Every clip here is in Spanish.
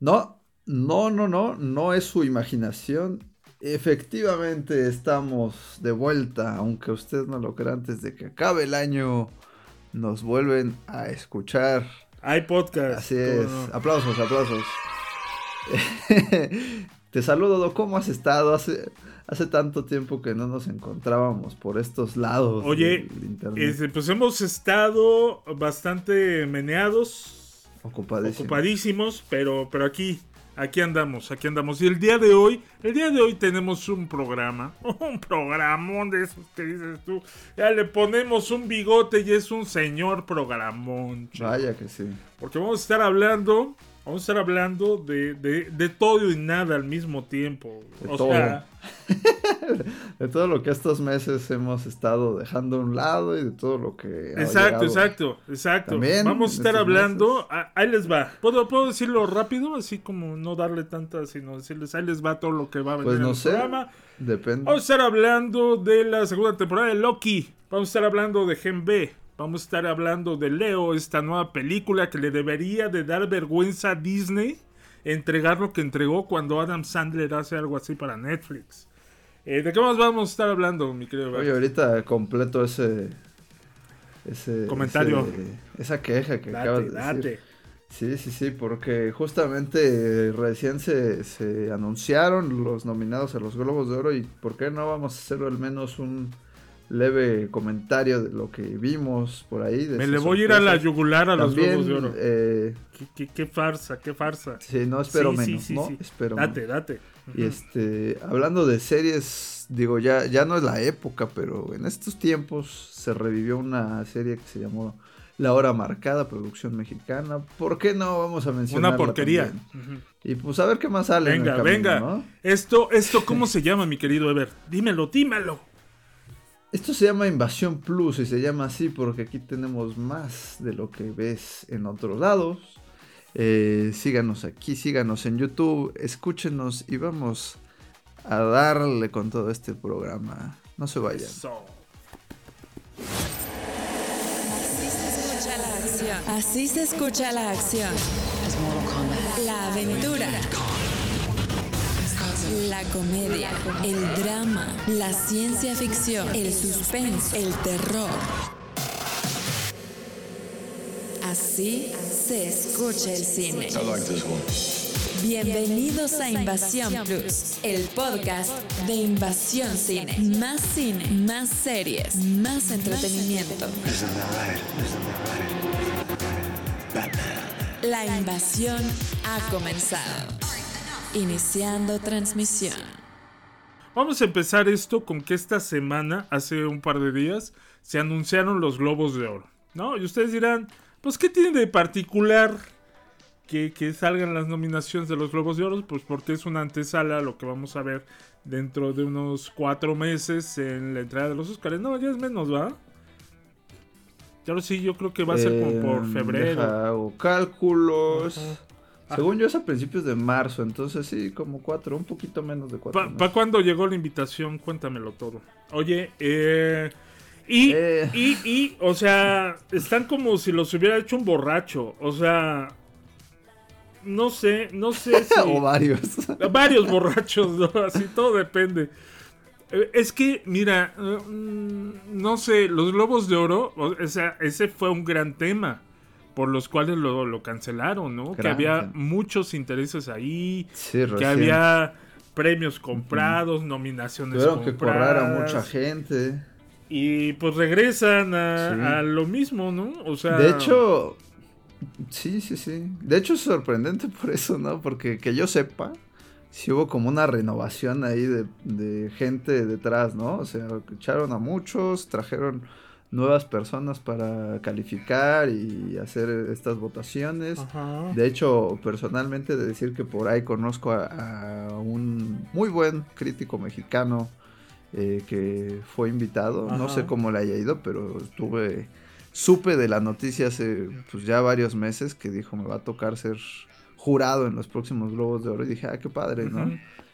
No, no, no, no, no es su imaginación. Efectivamente estamos de vuelta, aunque usted no lo crea antes de que acabe el año, nos vuelven a escuchar. Hay podcast. Así es. Aplausos, aplausos. Te saludo, ¿cómo has estado? Hace, hace tanto tiempo que no nos encontrábamos por estos lados. Oye, este, pues hemos estado bastante meneados. Ocupadísimos. Ocupadísimos, pero, pero aquí, aquí andamos, aquí andamos. Y el día de hoy, el día de hoy tenemos un programa, un programón de esos que dices tú. Ya le ponemos un bigote y es un señor programón. Vaya que sí. Porque vamos a estar hablando Vamos a estar hablando de, de, todo y nada al mismo tiempo. De todo. de todo lo que estos meses hemos estado dejando a un lado y de todo lo que. Exacto, exacto, exacto. Vamos a estar hablando. ahí les va. ¿Puedo, ¿Puedo decirlo rápido? Así como no darle tanta, sino decirles, ahí les va todo lo que va a venir pues no en el sé, programa. Depende. Vamos a estar hablando de la segunda temporada de Loki. Vamos a estar hablando de Gen B. Vamos a estar hablando de Leo, esta nueva película que le debería de dar vergüenza a Disney entregar lo que entregó cuando Adam Sandler hace algo así para Netflix. Eh, ¿De qué más vamos a estar hablando, mi querido? Oye, ahorita completo ese... ese Comentario. esa queja que acabas de decir. Sí, sí, sí, porque justamente recién se, se anunciaron los nominados a los Globos de Oro y ¿por qué no vamos a hacer al menos un leve comentario de lo que vimos por ahí. Me le voy a ir a la yugular a los Globos de Oro. Eh, ¿Qué, farsa, qué farsa. Sí, no espero menos, ¿no? Espero date, date. Y este, hablando de series, digo, ya, ya no es la época, pero en estos tiempos se revivió una serie que se llamó La Hora Marcada, producción mexicana. ¿Por qué no vamos a mencionar? Una porquería. Y pues a ver qué más sale. Venga, venga. Esto, esto, ¿cómo se llama, mi querido Ever? Dímelo, dímelo. Esto se llama Invasión Plus y se llama así porque aquí tenemos más de lo que ves en otros lados. Eh, síganos aquí, síganos en YouTube, escúchenos y vamos a darle con todo este programa. No se vayan. Así se escucha la acción. La aventura la comedia, el drama, la ciencia ficción, el suspense, el terror. Así se escucha el cine. Bienvenidos a Invasión Plus, el podcast de Invasión Cine. Más cine, más series, más entretenimiento. La invasión ha comenzado. Iniciando transmisión. Vamos a empezar esto con que esta semana, hace un par de días, se anunciaron los Globos de Oro. ¿No? Y ustedes dirán, pues ¿qué tiene de particular que, salgan las nominaciones de los Globos de Oro? Pues porque es una antesala lo que vamos a ver dentro de unos cuatro meses en la entrada de los Oscars. No, ya es menos, ¿va? Ya sí, yo creo que va a ser como por em, febrero. Hago cálculos. Según yo es a principios de marzo, entonces sí, como cuatro, un poquito menos de cuatro. ¿Para cuándo llegó la invitación? Cuéntamelo todo. Oye, eh, y, eh. y, y, o sea, están como si los hubiera hecho un borracho. O sea, no sé, no sé si... o varios. varios borrachos, ¿no? Así todo depende. Eh, es que, mira, mm, no sé, los Globos de Oro, o sea, ese fue un gran tema por los cuales lo, cancelaron, ¿no? que había muchos intereses ahí, que había premios comprados, nominaciones Tuvieron que correr a mucha gente. Y pues regresan a, lo mismo, ¿no? O sea... De hecho, sí, sí, sí. De hecho es sorprendente por eso, ¿no? Porque que yo sepa, sí hubo como una renovación ahí de, de gente detrás, ¿no? O sea, echaron a muchos, trajeron nuevas personas para calificar y hacer estas votaciones. De hecho, personalmente de decir que por ahí conozco a, un muy buen crítico mexicano eh, que fue invitado. No sé cómo le haya ido, pero estuve supe de la noticia hace pues ya varios meses que dijo me va a tocar ser jurado en los próximos Globos de Oro y dije, ah, qué padre, ¿no?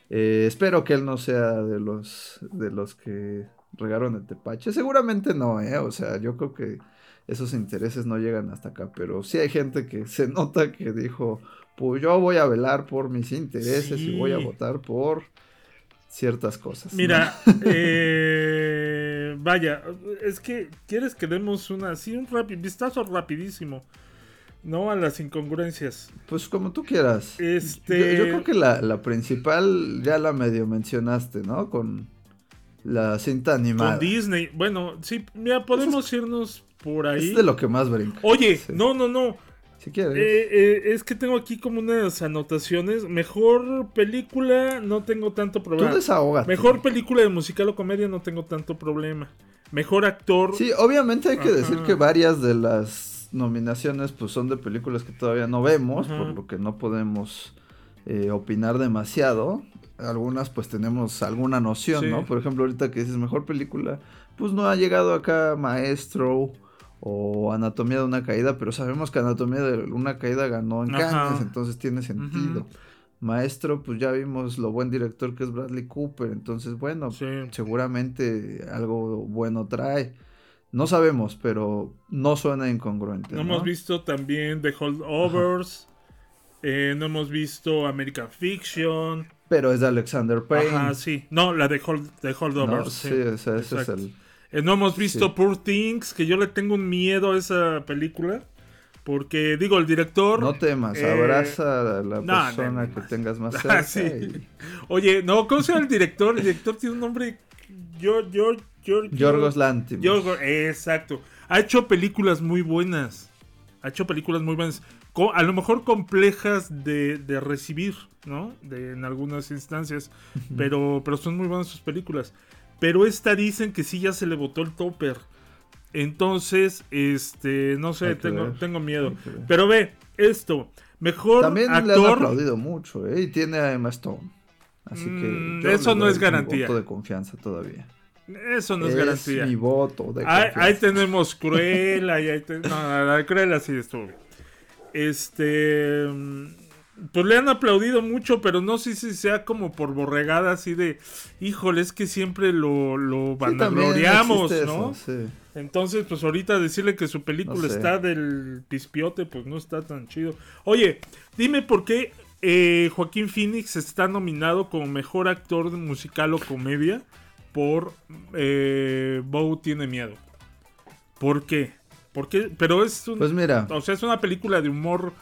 Eh, espero que él no sea de los de los que regaron el tepache. Seguramente no, ¿eh? O sea, yo creo que esos intereses no llegan hasta acá. Pero sí hay gente que se nota que dijo, pues yo voy a velar por mis intereses y voy a votar por ciertas cosas. ¿no? Mira, eh, vaya, es que quieres que demos una así un rapi- vistazo rapidísimo, ¿no? A las incongruencias. Pues como tú quieras. Este, Yo, yo creo que la, la principal ya la medio mencionaste, ¿no? Con la cinta animada. con Disney, bueno, sí, mira, podemos irnos por ahí. Es de lo que más brinca. Oye, Sí. no, no, no. Si quieres. Eh, eh, es que tengo aquí como unas anotaciones. Mejor película, no tengo tanto Tú problema. desahógate. Mejor película de musical o comedia, no tengo tanto problema. Mejor actor. Sí, obviamente hay que Ajá. decir que varias de las nominaciones pues son de películas que todavía no vemos, Ajá. por lo que no podemos eh, opinar demasiado. Algunas pues tenemos alguna noción, Sí. ¿no? Por ejemplo, ahorita que dices mejor película, pues no ha llegado acá Maestro o Anatomía de una caída, pero sabemos que Anatomía de una caída ganó en Ajá. Cannes, entonces tiene sentido. Maestro, pues ya vimos lo buen director que es Bradley Cooper, entonces bueno, Sí. seguramente algo bueno trae. No sabemos, pero no suena incongruente. No ¿no? hemos visto también The Holdovers. eh, no hemos visto American Fiction. Pero es de Alexander Payne. Ajá, sí. No, la de, Hold, de ¿no? Holdovers. Sí, sí. o sea, ese es Exacto. el. Eh, no hemos visto Sí. Poor Things, que yo le tengo un miedo a esa película. Porque, digo, el director. No temas, eh, abraza a la no, no, persona no, que no. tengas más Ah, cerca. sí. y- Oye, no, ¿cómo se llama el director? El director tiene un nombre. Yo, yo, yo, Yorgos Lanthimos. Yorgos, exacto. Ha hecho películas muy buenas. Ha hecho películas muy buenas. A lo mejor complejas de, de recibir, ¿no? De, en algunas instancias. Pero, pero son muy buenas sus películas. Pero esta dicen que sí ya se le botó el topper. Entonces, este, no sé, tengo, ver. tengo miedo. Pero ve, esto. Mejor También le han actor. aplaudido mucho, ¿eh? Y tiene a Emma Stone. Así que. Mm, yo eso no es garantía. voto de confianza todavía. Eso no es, garantía. mi voto de Ahí, tenemos Cruella y ahí no, la Cruella sí estuvo bien. Este pues le han aplaudido mucho, pero no sé si sea como por borregada así de híjole, es que siempre lo, lo Sí, vanagloriamos, existe ¿no? eso, sí. Entonces, pues ahorita decirle que su película No sé. está del pispiote, pues no está tan chido. Oye, dime por qué eh, Joaquín Phoenix está nominado como mejor actor de musical o comedia por eh, Bo tiene miedo. ¿Por qué? ¿Por qué? Pero es un, Pues mira, o sea, es una película de humor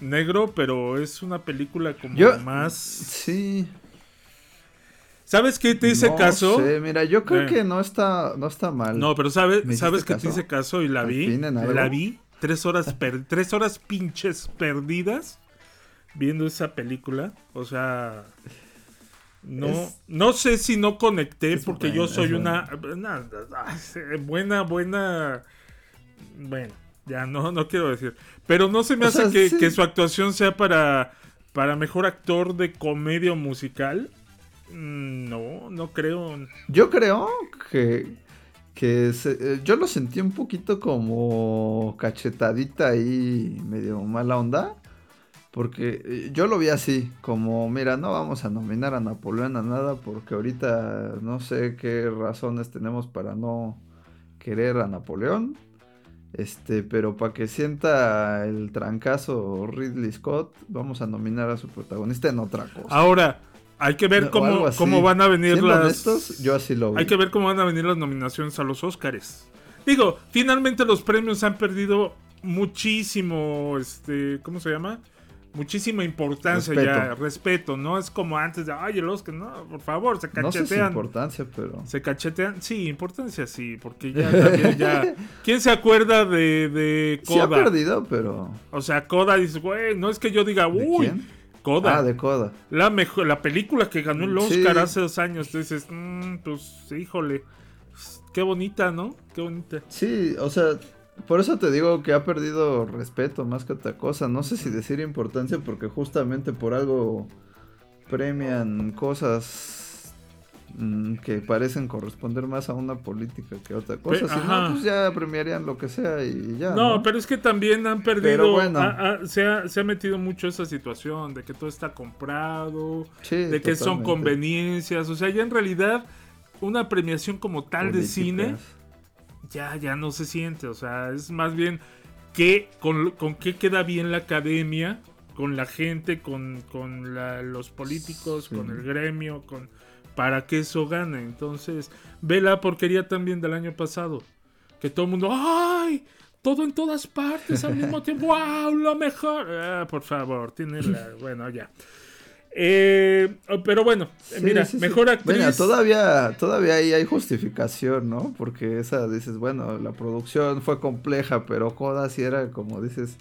negro, pero es una película como Yo- más. sí. ¿Sabes qué te hice no caso? sé, mira, yo creo Eh. que no está, no está mal. No, pero sabes, ¿Me sabes que te hice caso y la ¿Al vi. La vi. Tres horas, per- tres horas pinches perdidas viendo esa película. O sea, no, Es- no sé si no conecté porque buena, yo soy una, una- buena, buena. Bueno, ya no, no quiero decir. Pero no se me O hace sea, que, sí. que su actuación sea para, para mejor actor de comedia o musical. Mm, No, no creo. Yo creo que, que se- eh, yo lo sentí un poquito como cachetadita ahí, medio mala onda. Porque eh, yo lo vi así, como, mira, no vamos a nominar a Napoleón a nada porque ahorita no sé qué razones tenemos para no querer a Napoleón. Este, pero para que sienta el trancazo Ridley Scott, vamos a nominar a su protagonista en otra cosa. Ahora, hay que ver cómo, cómo van a venir Siendo las. honestos, yo así lo vi. Hay que ver cómo van a venir las nominaciones a los Oscars. Digo, finalmente los premios han perdido muchísimo, este, ¿cómo se llama? Muchísima importancia Respeto. ya, respeto, ¿no? Es como antes de, ay, el Oscar, no, por favor, se No sé si cachetean. importancia, pero... se cachetean, sí, importancia sí, porque ya también ya. ¿Quién se acuerda de, de Sí ha Coda? perdido, pero... o sea, Coda dice, güey, no es que yo diga, ¿De uy, quién? Coda. Ah, de Coda. La mejor, la película que ganó el Sí. Oscar hace dos años. Tú dices, "Mm, pues, híjole, qué bonita, ¿no? Qué bonita. Sí, o sea, por eso te digo que ha perdido respeto más que otra cosa. No sé si decir importancia porque justamente por algo premian cosas mm, que parecen corresponder más a una política que a otra cosa. Pe- si no, pues ya premiarían lo que sea y ya. no, No, pero es que también han perdido. Pero bueno. se, ha, se ha metido mucho esa situación de que todo está comprado, Sí, de que son conveniencias. O sea, ya en realidad, una premiación como tal de cine. Ya, ya no se siente. O sea, es más bien que con, con qué queda bien la academia, con la gente, con, con la- los políticos, Sí. con el gremio, con para que eso gane. Entonces, ve la porquería también del año pasado. Que todo el mundo, ¡ay! Todo en todas partes al mismo tiempo. ¡Wow! Lo mejor. Ah, por favor, tiene la. Bueno, ya. Eh, pero bueno, Sí, mira, sí, sí. mejor actriz. Mira, todavía, todavía ahí hay justificación, ¿no? Porque esa dices, bueno, la producción fue compleja, pero Coda sí era, como dices,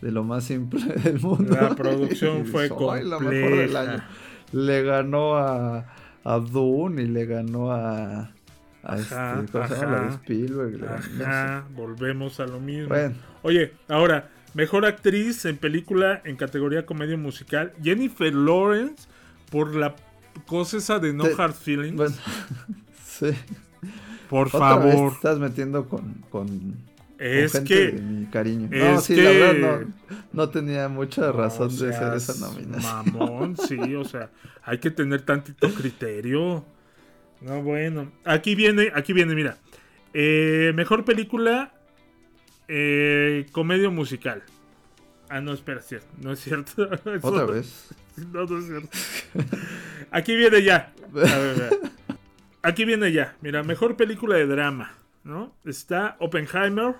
de lo más simple del mundo. La producción Y fue "Ay, la mejor del compleja". año. Le ganó a, a Dune y le ganó a, a Ajá, este. Spielberg. no sé. Volvemos a lo mismo. Bueno, Oye, ahora, mejor actriz en película en categoría comedia musical, Jennifer Lawrence, por la cosa esa de No Te- Hard Feelings. bueno, sí. por Otra favor. estás metiendo con, con, con Es gente que. de mi cariño. es no, sí, que- la verdad no, no tenía mucha razón No de ser seas esa nominación. Mamón, sí, o sea, hay que tener tantito criterio. No, bueno. Aquí viene, aquí viene, mira. Eh, mejor película, eh, comedia musical. Ah, no, espera, cierto, no es cierto. Otra vez. No, no es cierto. Aquí viene ya. A ver, a ver. Aquí viene ya. Mira, mejor película de drama, ¿no? Está Oppenheimer,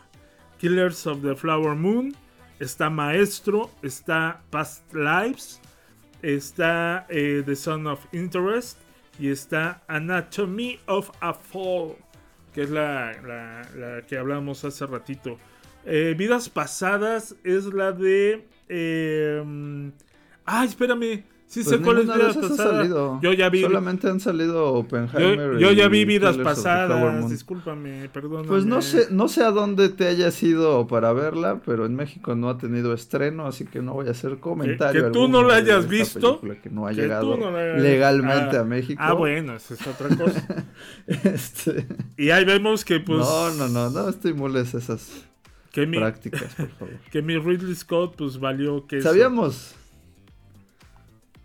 Killers of the Flower Moon, está Maestro, está Past Lives, está eh, The Son of Interest y está Anatomy of a Fall, que es la, la- la que hablamos hace ratito. Eh, Vidas pasadas es la de... eh, ay, espérame. Sí sé Pues cuál es Vidas pasadas. Yo ya vi... Solamente han salido Oppenheimer. Yo, yo ya vi vidas pasadas, discúlpame, perdóname. Pues no sé, no sé a dónde te hayas ido para verla, pero en México no ha tenido estreno, así que no voy a hacer comentario. que tú no la hayas visto, Que no ha que llegado no la hayas- legalmente Ah, a México. Ah, bueno, esa es otra cosa. Este, y ahí vemos que pues... no, no, no, no estimules esas Que mi, prácticas, por favor. que mi Ridley Scott pues valió que... Sabíamos.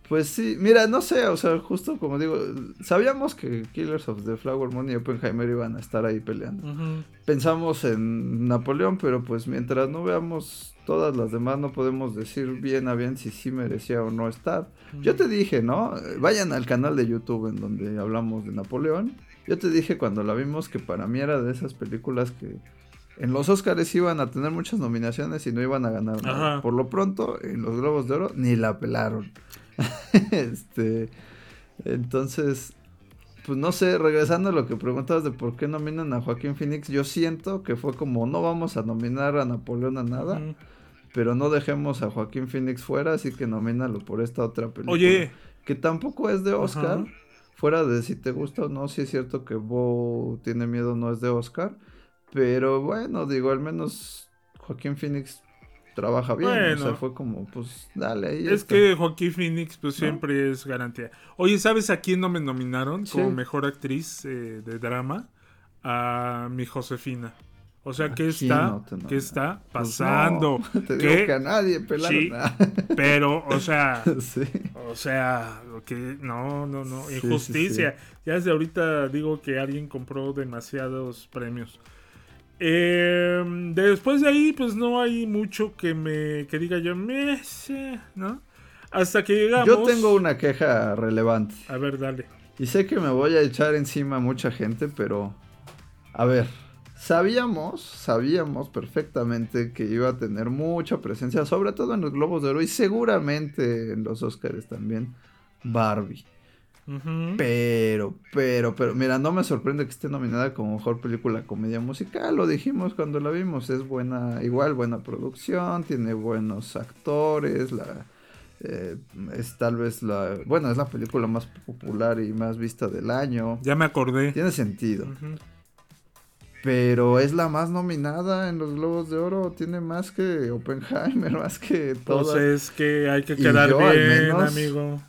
Pues sí, mira, no sé, o sea, justo como digo, sabíamos que Killers of the Flower Moon y Oppenheimer iban a estar ahí peleando. Pensamos en Napoleón, pero pues mientras no veamos todas las demás, no podemos decir bien a bien si sí merecía o no estar. Yo te dije, ¿no? Vayan al canal de YouTube en donde hablamos de Napoleón. Yo te dije cuando la vimos que para mí era de esas películas que en los Oscars iban a tener muchas nominaciones y no iban a ganar nada. Ajá. Por lo pronto, en los Globos de Oro ni la pelaron. este, entonces, pues no sé, regresando a lo que preguntabas de por qué nominan a Joaquín Phoenix, yo siento que fue como no vamos a nominar a Napoleón a nada, pero no dejemos a Joaquín Phoenix fuera, así que nomínalo por esta otra película. Oye, Que tampoco es de Oscar. Ajá. Fuera de si te gusta o no, sí es cierto que Bo tiene miedo, no es de Oscar. Pero bueno, digo, al menos Joaquín Phoenix trabaja bien. O sea, Bueno. fue como, pues dale es está. que Joaquín Phoenix pues ¿No? siempre es garantía. Oye, ¿sabes a quién no me nominaron como Sí. mejor actriz eh, de drama? A mi Josefina. O sea, ¿A ¿qué está? no ¿Qué está Pues pasando? no, te ¿Qué? digo que a nadie pelaron. Sí. Pero, o sea, sí. O sea, que no, no, no, Sí, injusticia. Ya desde ahorita digo que alguien compró demasiados premios. Eh, después de ahí, pues no hay mucho que me que diga yo, me sé", ¿no? Hasta que llegamos. Yo tengo una queja relevante. A ver, dale. Y sé que me voy a echar encima a mucha gente, pero... A ver, sabíamos, sabíamos perfectamente que iba a tener mucha presencia, sobre todo en los Globos de Oro y seguramente en los Oscars también, Barbie. Pero, pero, pero, mira, no me sorprende que esté nominada como mejor película comedia musical, lo dijimos cuando la vimos, es buena, igual buena producción, tiene buenos actores, la... eh, es tal vez la, bueno, es la película más popular y más vista del año. Ya me acordé. Tiene sentido. Pero es la más nominada en los Globos de Oro. Tiene más que Oppenheimer, más que Pues todas. es que hay que quedar yo, al bien, menos- amigo.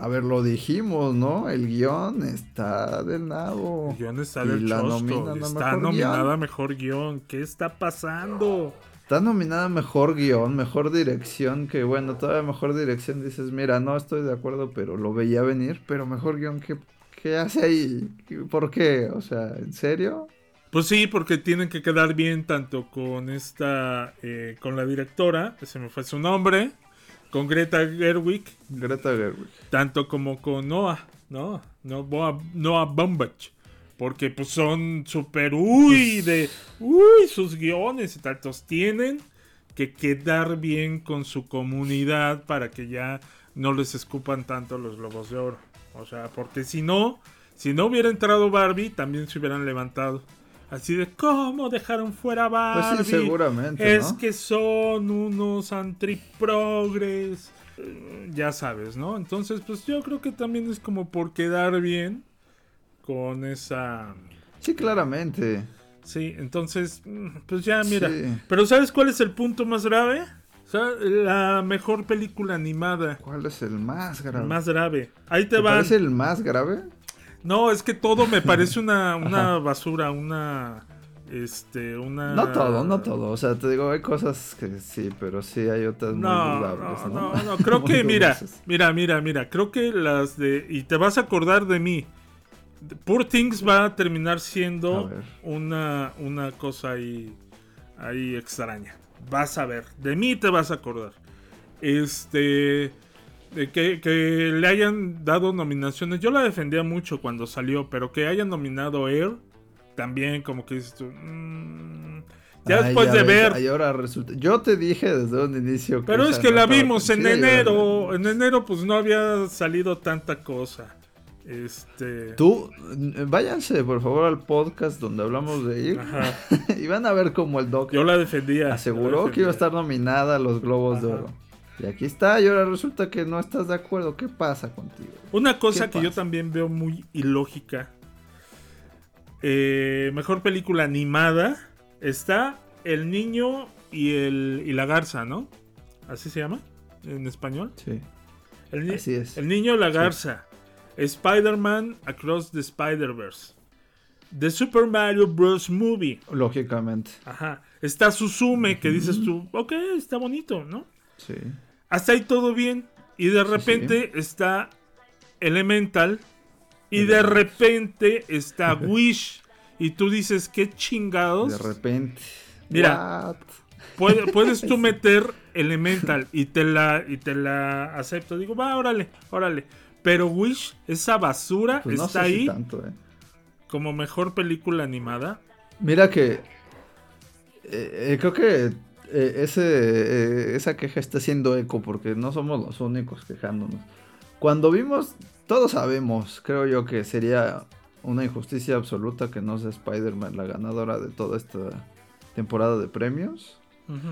A ver, lo dijimos, ¿no? El guion está del nabo. El guion está Y del la Está mejor nominada guion. mejor guion. ¿Qué está pasando? Está nominada mejor guion, mejor dirección. Que bueno, todavía mejor dirección dices, mira, no estoy de acuerdo, pero lo veía venir. Pero mejor guion, ¿qué, ¿Qué hace ahí? ¿Por qué? O sea, ¿en serio? Pues sí, porque tienen que quedar bien tanto con esta, eh, con la directora, que se me fue su nombre, con Greta Gerwig, Greta Gerwig. tanto como con Noah, ¿no? Noah, Noah Baumbach. Porque pues son súper, uy, de, uy, sus guiones y tantos tienen que quedar bien con su comunidad para que ya no les escupan tanto los globos de oro. O sea, porque si no, si no hubiera entrado Barbie, también se hubieran levantado. Así de, ¿cómo dejaron fuera a Barbie? Pues sí, seguramente, Es ¿no? que son unos antiprogres. Eh, Ya sabes, ¿no? Entonces, pues yo creo que también es como por quedar bien con esa... Sí, claramente. Sí, entonces, mm, pues ya, mira. Sí. Pero ¿sabes cuál es el punto más grave? O sea, la mejor película animada. ¿Cuál es el más grave? Más grave. Ahí te, ¿Te va. parece el más grave? No, es que todo me parece una, una basura, una... Este, una... No todo, no todo. O sea, te digo, hay cosas que sí, pero sí hay otras muy dudables, no, ¿no? no, no, creo que, mira, mira, mira, mira, creo que las de... Y te vas a acordar de mí. Poor Things va a terminar siendo una, una cosa ahí, ahí extraña. Vas a ver, de mí te vas a acordar. Este... de que, que le hayan dado nominaciones. Yo la defendía mucho cuando salió, pero que hayan nominado Air, también como que dices tú... mm, ya Ay, después ya de ves, ver... ahora resulta. Yo te dije desde un inicio. Pero es que la vimos en enero. En enero pues no había salido tanta cosa. Este... Tú, eh, váyanse por favor al podcast donde hablamos de ir Ajá. y van a ver cómo el doc Yo la defendía. aseguró la que iba a estar nominada a los Globos de. Oro. Y aquí está, y ahora resulta que no estás de acuerdo. ¿Qué pasa contigo? Una cosa ¿Qué que yo también veo muy ilógica. Eh, mejor película animada. Está El Niño y, el, y la Garza, ¿no? ¿Así se llama? En español. Sí, El, así es. El Niño y la Garza. Spider-Man Across the Spider-Verse. The Super Mario Bros. Movie. Lógicamente, Ajá. Está Suzume, que dices tú, ok, está bonito, ¿no? sí. Hasta ahí todo bien. Y de repente está Elemental. Y de repente está Wish. Y tú dices, qué chingados. De repente. Mira. Puede- puedes tú meter Elemental y te la y te la acepto. Digo, va, órale, órale. Pero Wish, esa basura Pues no está sé si ahí tanto, eh. como mejor película animada. Mira que eh, eh, creo que eh, ese, eh, esa queja está haciendo eco porque no somos los únicos quejándonos. Cuando vimos, todos sabemos, creo yo que sería una injusticia absoluta que no sea Spider-Man la ganadora de toda esta temporada de premios.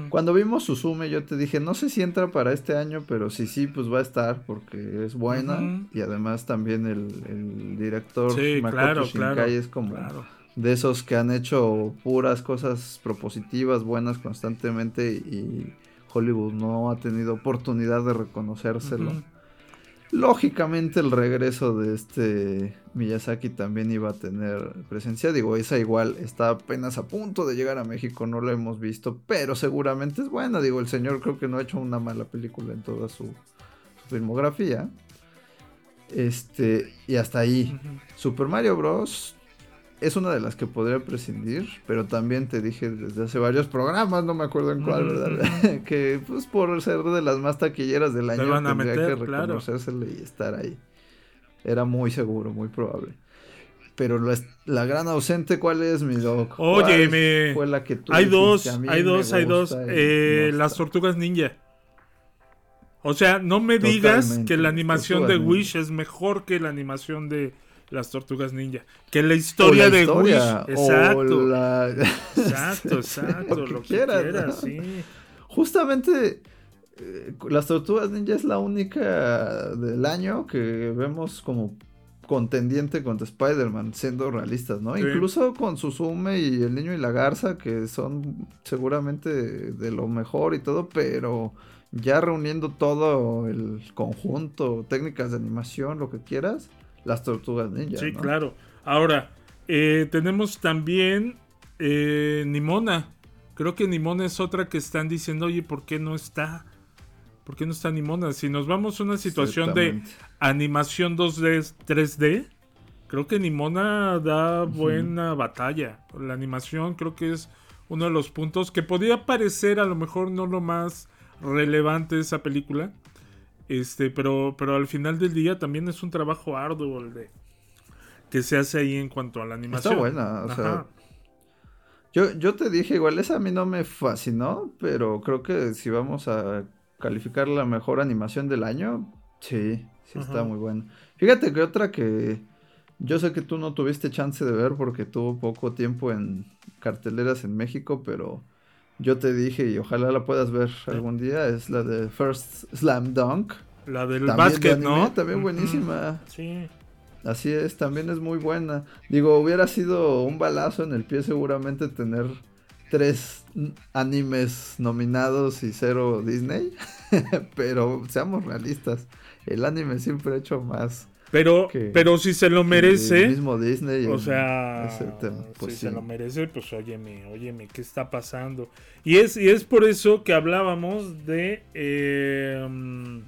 Cuando vimos Suzume yo te dije, no sé si entra para este año, pero sí, sí, pues va a estar porque es buena. Y además también el, el director Sí, Makoto claro, Shinkai claro. es como claro. De esos que han hecho puras cosas propositivas, buenas constantemente y Hollywood no ha tenido oportunidad de reconocérselo. Lógicamente el regreso de este Miyazaki también iba a tener presencia. Digo, esa igual está apenas a punto de llegar a México, no lo hemos visto, pero seguramente es buena. Digo, el señor creo que no ha hecho una mala película en toda su, su filmografía. Este, y hasta ahí. Super Mario Bros. Es una de las que podría prescindir, pero también te dije desde hace varios programas, no me acuerdo en cuál, ¿verdad? que pues por ser de las más taquilleras del año van a tendría meter, que claro. reconocérsele y estar ahí. Era muy seguro, muy probable. Pero la, la gran ausente, ¿cuál es, mi doc? ¿Cuál Óyeme. Fue la que tú Hay dos, "A mí hay me dos, hay dos. Eh, no las está"? tortugas ninja. O sea, no me digas que la animación de. Wish es mejor que la animación de las tortugas ninja. Que la historia O la de Wish. Exacto. la- Exacto, exacto. Lo que lo que quieras, quieras, ¿no? sí. Justamente eh, las tortugas ninja es la única del año que vemos como contendiente contra Spider-Man, siendo realistas, ¿no? Sí. Incluso con Suzume y el niño y la garza, que son seguramente de lo mejor y todo, pero ya reuniendo todo el conjunto, técnicas de animación, lo que quieras, las tortugas ninja. Sí, ¿no? claro. Ahora, eh, tenemos también eh, Nimona. Creo que Nimona es otra que están diciendo, oye, ¿por qué no está? ¿Por qué no está Nimona? Si nos vamos a una situación de animación 2D, 3D, creo que Nimona da buena batalla. La animación creo que es uno de los puntos que podría parecer a lo mejor no lo más relevante de esa película. Este, pero, pero al final del día también es un trabajo arduo el de que se hace ahí en cuanto a la animación. Está buena, o sea. Yo, yo te dije, igual esa a mí no me fascinó, pero creo que si vamos a calificar la mejor animación del año, sí, sí está muy buena. Fíjate que otra que yo sé que tú no tuviste chance de ver porque tuvo poco tiempo en carteleras en México, pero yo te dije y ojalá la puedas ver algún día, es la de First Slam Dunk. La del básquet, ¿no? También buenísima. Sí. Así es, también es muy buena. Digo, hubiera sido un balazo en el pie seguramente tener tres animes nominados y cero Disney. pero seamos realistas, el anime siempre ha hecho más. Pero, pero si se lo merece. El mismo Disney. O sea, pues si se lo merece, pues óyeme, óyeme, ¿qué está pasando? Y es, y es por eso que hablábamos de. Eh,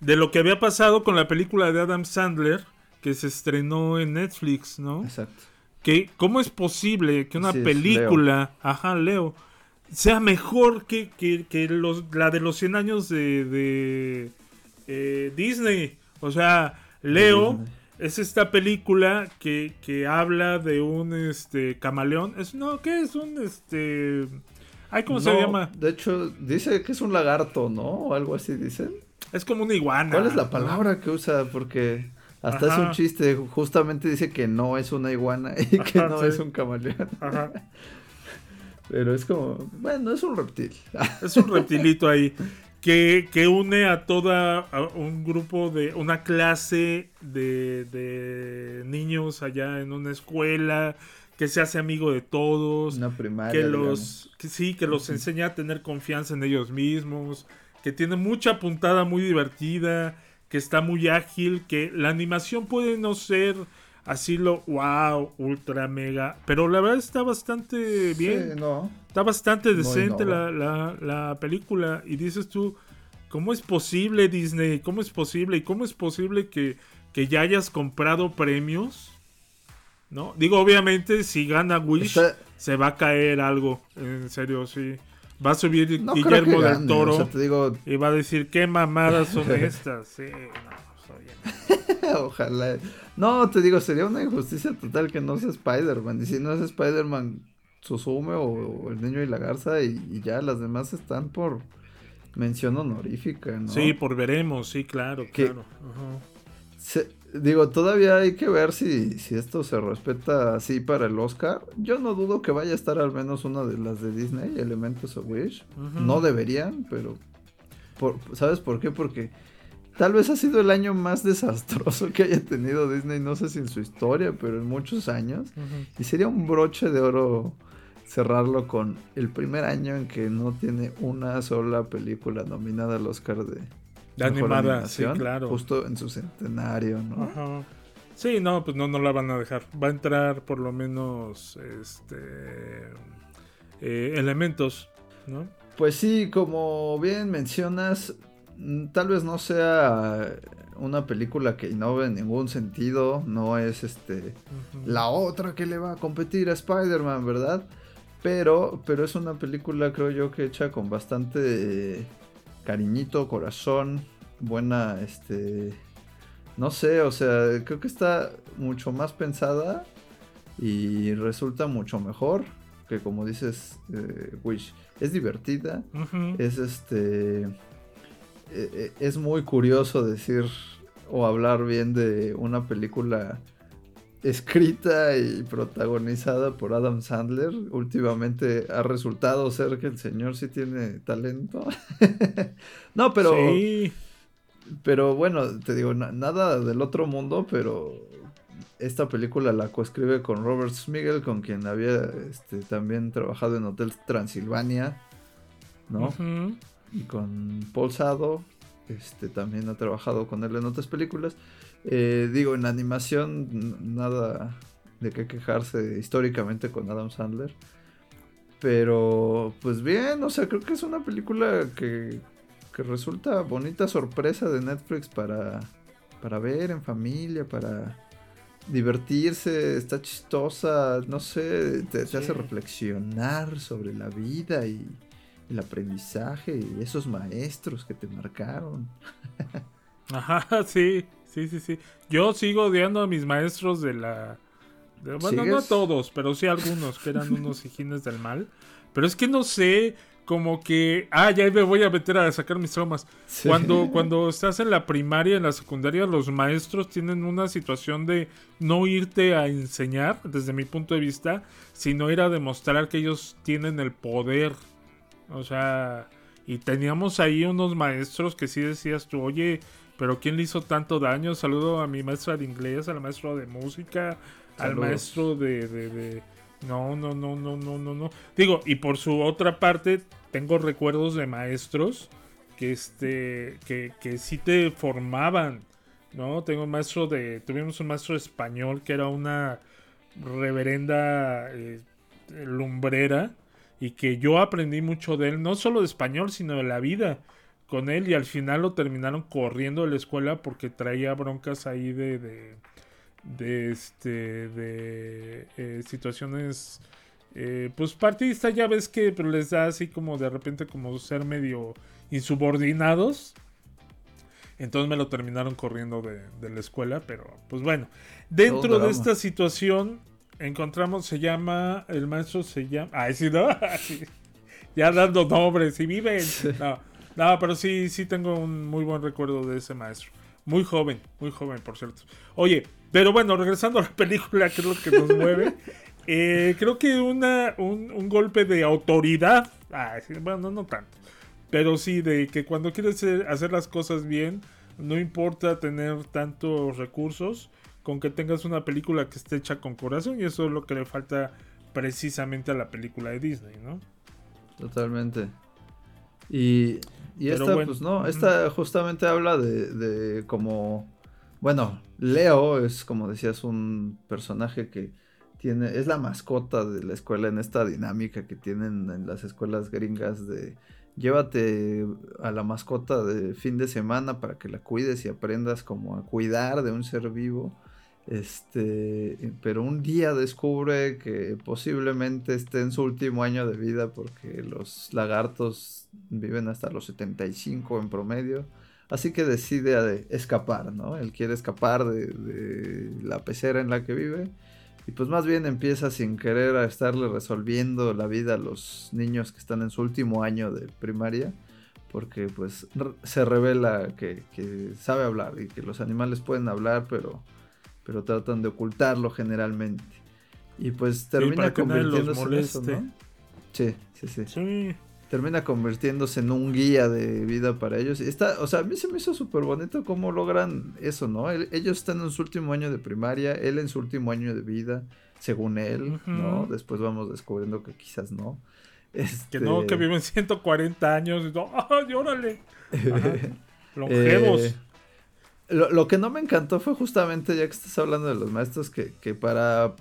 de lo que había pasado con la película de Adam Sandler que se estrenó en Netflix, ¿no? Exacto. Que, ¿Cómo es posible que una película, ajá, Leo, sea mejor que, que, los, la de los 100 años de, eh, Disney? O sea, Leo es esta película que, que habla de un este camaleón. Es, no, ¿qué es un este... Ay, ¿cómo se llama? De hecho, dice que es un lagarto, ¿no? O algo así dicen. Es como una iguana. ¿Cuál es la palabra que usa? Porque hasta es un chiste. Justamente dice que no es una iguana y que no es un camaleón. Ajá. Pero es como, bueno, es un reptil. Es un reptilito ahí. Que, que une a toda un grupo de una clase de, de, niños allá en una escuela que se hace amigo de todos una primaria que los que sí que los enseña a tener confianza en ellos mismos que tiene mucha puntada muy divertida, que está muy ágil, que la animación puede no ser así lo wow, ultra mega, pero la verdad está bastante bien. no. Está bastante decente la, la, película y dices tú, ¿cómo es posible Disney? ¿Cómo es posible? ¿Y cómo es posible que, que ya hayas comprado premios? ¿No? Digo, obviamente, si gana Wish, se va a caer algo. En serio, sí. Va a subir Guillermo del Toro y va a decir, ¿qué mamadas son estas? Sí, no, Ojalá. No, te digo, sería una injusticia total que no sea Spider-Man. Y si no es Spider-Man, Susume o, El Niño y la Garza y, ya, las demás están por mención honorífica, ¿no? Sí, por veremos, sí, claro, claro. Se, digo, todavía hay que ver si, si esto se respeta así para el Oscar. Yo no dudo que vaya a estar al menos una de las de Disney, Elementos of Wish. No deberían, pero... ¿Sabes por qué? Porque tal vez ha sido el año más desastroso que haya tenido Disney, no sé si en su historia, pero en muchos años. Y sería un broche de oro cerrarlo con el primer año en que no tiene una sola película nominada al Oscar de, la animada, sí, claro. Justo en su centenario, ¿no? Ajá. Sí, no, pues no, no la van a dejar. Va a entrar por lo menos este eh, elementos, ¿no? Pues sí, como bien mencionas, tal vez no sea una película que innove en ningún sentido, no es este la otra que le va a competir a Spider-Man, ¿verdad? Pero, pero es una película, creo yo, que hecha con bastante cariñito, corazón, buena, este, no sé, o sea, creo que está mucho más pensada y resulta mucho mejor que como dices, eh, Wish. Es divertida, es este, e, e, es muy curioso decir o hablar bien de una película escrita y protagonizada por Adam Sandler. Últimamente ha resultado ser que el señor sí tiene talento. no, pero... Pero bueno, te digo, nada del otro mundo, pero esta película la coescribe con Robert Smigel, con quien había este, también trabajado en Hotel Transilvania, ¿no? Y con Paul Sado, este, también ha trabajado con él en otras películas. Eh, digo, en animación, nada de qué quejarse históricamente con Adam Sandler. Pero, pues bien, o sea, creo que es una película que, que resulta bonita sorpresa de Netflix para, para ver en familia, para, divertirse, está chistosa, no sé, te, hace reflexionar sobre la vida y el aprendizaje y esos maestros que te marcaron. Ajá, sí, sí, sí, sí. Yo sigo odiando a mis maestros de la... bueno, no a todos, pero sí a algunos que eran unos hijines del mal. Pero es que no sé, como que, ah, ya me voy a meter a sacar mis traumas. Cuando, cuando estás en la primaria, en la secundaria, los maestros tienen una situación de no irte a enseñar, desde mi punto de vista, sino ir a demostrar que ellos tienen el poder. O sea, y teníamos ahí unos maestros que sí decías tú, oye, pero ¿quién le hizo tanto daño? Saludo a mi maestra de inglés, al maestro de música, al maestro de no, no, no, no, no, no, no. Digo, y por su otra parte, tengo recuerdos de maestros que este, que, que sí te formaban, ¿no? Tengo un maestro de, tuvimos un maestro español que era una reverenda eh, lumbrera y que yo aprendí mucho de él, no solo de español, sino de la vida con él y al final lo terminaron corriendo de la escuela porque traía broncas ahí de de este de eh, situaciones eh, pues partidistas ya ves que pero les da así como de repente como ser medio insubordinados. Entonces me lo terminaron corriendo de, la escuela pero pues bueno dentro de esta situación encontramos se llama el maestro se llama ah sí no ya dando nombres y viven no no pero sí sí tengo un muy buen recuerdo de ese maestro muy joven muy joven por cierto oye pero bueno, regresando a la película, que es lo que nos mueve. Eh, creo que una, un, golpe de autoridad. bueno, no tanto. Pero sí, de que cuando quieres hacer las cosas bien, no importa tener tantos recursos, con que tengas una película que esté hecha con corazón. Y eso es lo que le falta precisamente a la película de Disney, ¿no? Totalmente. Y, y esta, pues no, esta justamente habla de, de como bueno, Leo es, como decías, un personaje que tiene, es la mascota de la escuela en esta dinámica que tienen en las escuelas gringas de llévate a la mascota de fin de semana para que la cuides y aprendas como a cuidar de un ser vivo. Este, pero un día descubre que posiblemente esté en su último año de vida porque los lagartos viven hasta los 75 en promedio Así que decide escapar, ¿no? Él quiere escapar de, la pecera en la que vive. Y pues más bien empieza sin querer a estarle resolviendo la vida a los niños que están en su último año de primaria. Porque pues se revela que, sabe hablar y que los animales pueden hablar, pero, pero tratan de ocultarlo generalmente. Y pues termina convirtiéndose en eso, ¿no? Sí, sí, sí. Sí termina convirtiéndose en un guía de vida para ellos. Está, o sea, a mí se me hizo súper bonito cómo logran eso, ¿no? ellos están en su último año de primaria, él en su último año de vida, según él, ¿no? Después vamos descubriendo que quizás no. Que no, que este viven 140 años. Y no, ¡Ay, órale! Longevos. Eh, lo, lo, que no me encantó fue justamente, ya que estás hablando de los maestros, que, que para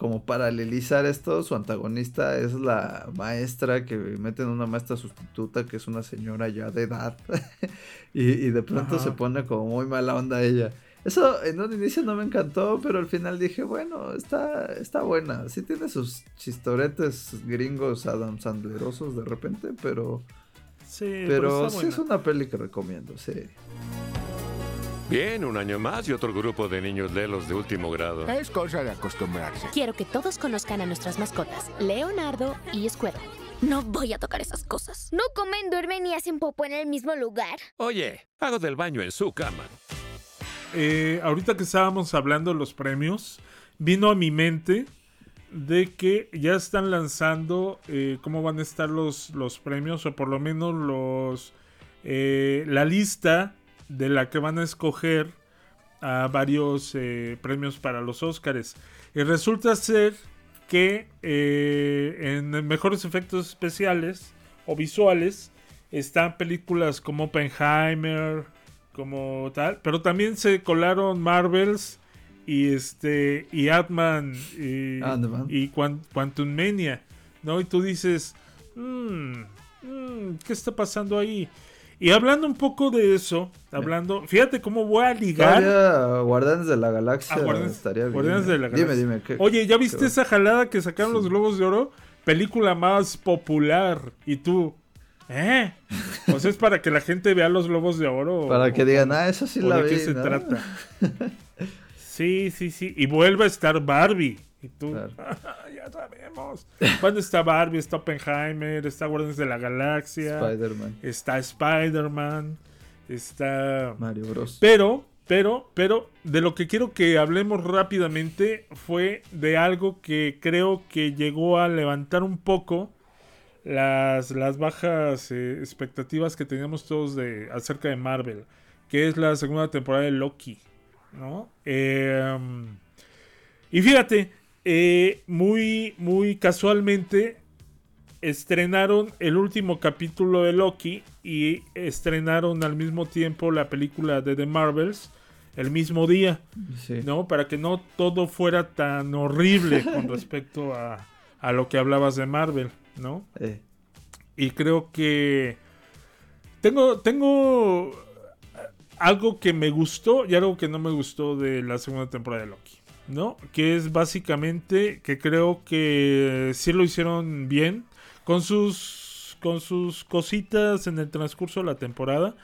como paralelizar esto, su antagonista es la maestra que meten una maestra sustituta que es una señora ya de edad y, de pronto se pone como muy mala onda ella. Eso en un inicio no me encantó, pero al final dije, bueno, está, está buena. Sí tiene sus chistoretes gringos Adam Sandlerosos de repente, pero... Sí, pero, sí es una peli que recomiendo, sí. Bien, un año más y otro grupo de niños lelos de último grado. Es cosa de acostumbrarse. Quiero que todos conozcan a nuestras mascotas, Leonardo y Squirtle. No voy a tocar esas cosas. No comen, duermen y hacen popo en el mismo lugar. Oye, hago del baño en su cama. Eh, ahorita que estábamos hablando de los premios, vino a mi mente de que ya están lanzando eh, cómo van a estar los, los premios, o por lo menos los eh, la lista de la que van a escoger a varios eh, premios para los Oscars. Y resulta ser que eh, en mejores efectos especiales o visuales están películas como Oppenheimer, como tal, pero también se colaron Marvels y este y Atman y, y Quantum Mania, ¿no? Y tú dices, mm, mm, ¿qué está pasando ahí? Y hablando un poco de eso, hablando, fíjate cómo voy a ligar. Todavía Guardianes de la Galaxia a Guardianes, estaría bien. Guardianes ¿eh? de la Dime, Galaxia. dime. ¿qué- Oye, ¿ya viste qué- esa jalada que sacaron los Globos de Oro? Película más popular. Y tú, ¿eh? Pues es para que la gente vea los Globos de Oro. Para o- que digan, ah, eso sí la de vi. qué se ¿no? trata. Sí, sí, sí. Y vuelve a estar Barbie. Y tú, Claro. ya sabemos. ¿Cuándo está Barbie? Está Oppenheimer, está Guardianes de la Galaxia, Spider-Man, está Spider-Man, está... Mario Bros. Pero, pero, pero, de lo que quiero que hablemos rápidamente fue de algo que creo que llegó a levantar un poco las, las bajas eh, expectativas que teníamos todos de, acerca de Marvel, que es la segunda temporada de Loki, ¿no? Eh, y fíjate, eh, muy, muy casualmente estrenaron el último capítulo de Loki y estrenaron al mismo tiempo la película de The Marvels el mismo día, Sí. ¿no? Para que no todo fuera tan horrible con respecto a, a lo que hablabas de Marvel, ¿no? Eh, Y creo que tengo, tengo algo que me gustó y algo que no me gustó de la segunda temporada de Loki, ¿no? Que es básicamente que creo que sí lo hicieron bien con sus con sus cositas en el transcurso de la temporada.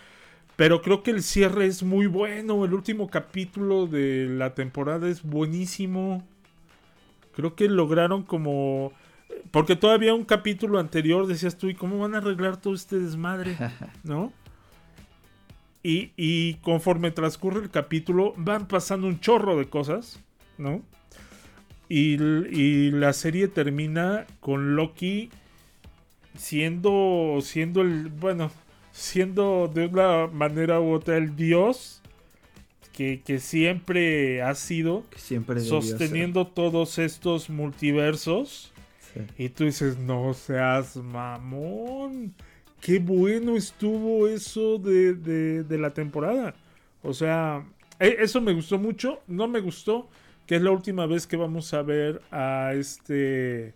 Pero creo que el cierre es muy bueno. El último capítulo de la temporada es buenísimo. Creo que lograron como... Porque todavía un capítulo anterior decías tú, ¿y cómo van a arreglar todo este desmadre? ¿No? Y, y conforme transcurre el capítulo, van pasando un chorro de cosas, ¿no? Y, y la serie termina con Loki siendo, siendo el, bueno, siendo de una manera u otra el dios que, que siempre ha sido, siempre ser. sosteniendo todos estos multiversos. Sí. Y tú dices, no seas mamón. Qué bueno estuvo eso de, de- de la temporada. O sea, e- eso me gustó mucho. No me gustó que es la última vez que vamos a ver a este...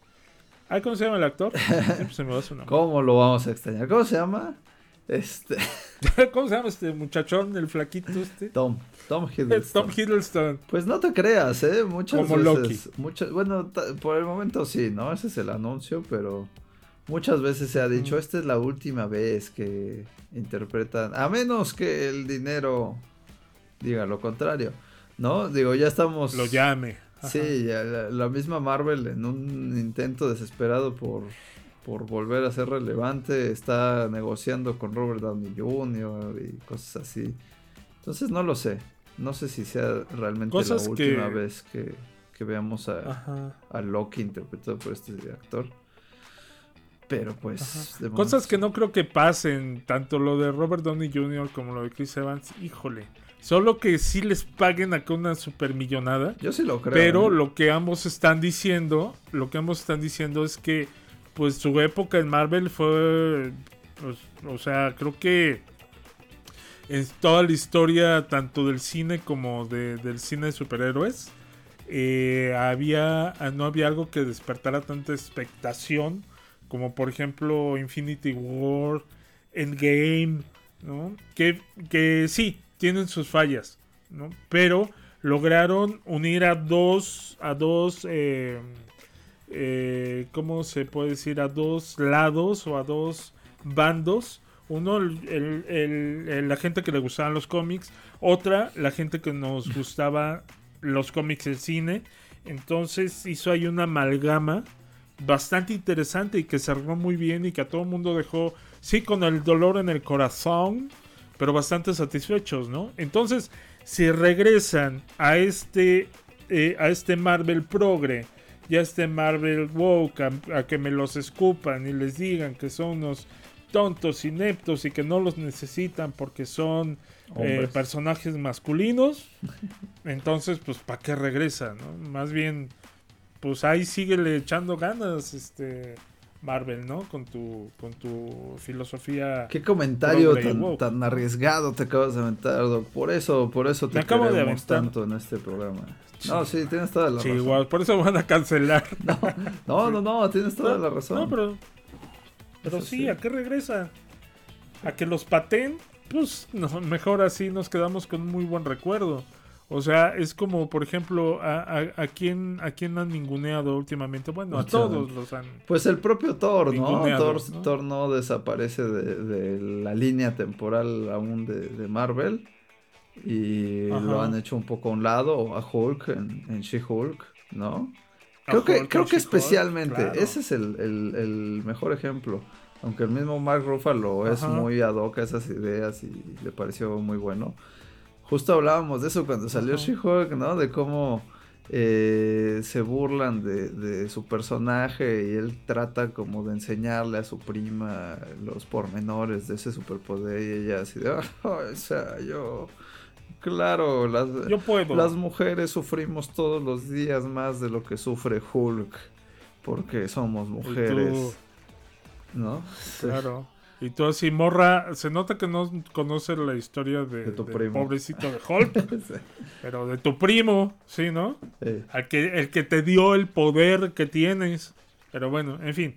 Ay, ¿Cómo se llama el actor? Siempre se me va su nombre. ¿Cómo lo vamos a extrañar? ¿Cómo se llama? Este, ¿Cómo se llama este muchachón, el flaquito este? Tom. Tom Eh, Hiddleston. Tom Hiddleston. Pues no te creas, ¿eh? Muchas Como veces. muchas- bueno, por el momento sí, ¿no? Ese es el anuncio, pero muchas veces se ha dicho, Mm. esta es la última vez que interpretan, a menos que el dinero diga lo contrario, ¿no? Digo, ya estamos... Lo llame. Ajá. Sí, ya la, la misma Marvel en un intento desesperado por, por volver a ser relevante está negociando con Robert Downey Jr. y cosas así. Entonces no lo sé. No sé si sea realmente Cosas la que- última vez que, que veamos a, a Loki interpretado por este actor. Pero pues... de Cosas que no creo que pasen, tanto lo de Robert Downey Jr. como lo de Chris Evans, híjole. Solo que sí les paguen acá una super millonada. Yo sí lo creo. Pero ¿eh? lo que ambos están diciendo, lo que ambos están diciendo es que pues su época en Marvel fue, pues, o sea, creo que en toda la historia, tanto del cine como de- del cine de superhéroes, eh, había, no había algo que despertara tanta expectación como por ejemplo Infinity War, Endgame, ¿no? Que, que sí, tienen sus fallas, ¿no? Pero lograron unir a dos, a dos, eh, eh, ¿cómo se puede decir? A dos lados o a dos bandos. Uno, el, el- el- el- la gente que le gustaban los cómics. Otra, la gente que nos gustaba los cómics, el cine. Entonces hizo ahí una amalgama bastante interesante y que cerró muy bien y que a todo el mundo dejó, sí, con el dolor en el corazón, pero bastante satisfechos, ¿no? Entonces, si regresan a este, eh, a este Marvel Progre y a este Marvel Woke, a, a que me los escupan y les digan que son unos tontos, ineptos y que no los necesitan porque son eh, personajes masculinos, entonces, pues, ¿para qué regresa, no? Más bien, pues ahí síguele echando ganas, este Marvel, ¿no? Con tu, con tu filosofía. Qué comentario tan, arriesgado te acabas de aventar, Doc. Por eso, por eso te Me acabo de tanto en este programa. No, sí, tienes toda la Sí, razón. por eso van a cancelar. No, no, no, tienes toda la razón. No, pero. Pero Eso sí, sí. ¿a qué regresa? a que los pateen, pues no, mejor así nos quedamos con un muy buen recuerdo. O sea, es como, por ejemplo, a, a, a quién a quién han ninguneado últimamente. Bueno, a todos los han. Pues el propio Thor, ¿no? Thor, ¿no? Thor no desaparece de, de la línea temporal aún de, de Marvel. Y Ajá. lo han hecho un poco a un lado, a Hulk en, en She-Hulk, ¿no? Creo que, Hulk creo que especialmente, claro. ese es el, el- el mejor ejemplo. Aunque el mismo Mark Ruffalo es Ajá. muy ad hoc a esas ideas y le pareció muy bueno. Justo hablábamos de eso cuando salió. She-Hulk, ¿no? De cómo eh, se burlan de, de su personaje y él trata como de enseñarle a su prima los pormenores de ese superpoder y ella así de, "Ah, o sea, yo, claro, las, Yo puedo. las mujeres sufrimos todos los días más de lo que sufre Hulk porque somos mujeres, ¿no? Claro. Y tú así, morra, se nota que no conoces la historia de, De tu del primo. pobrecito de Hulk, Sí. pero de tu primo, ¿sí, no? Al que, el que te dio el poder que tienes. Pero bueno, en fin.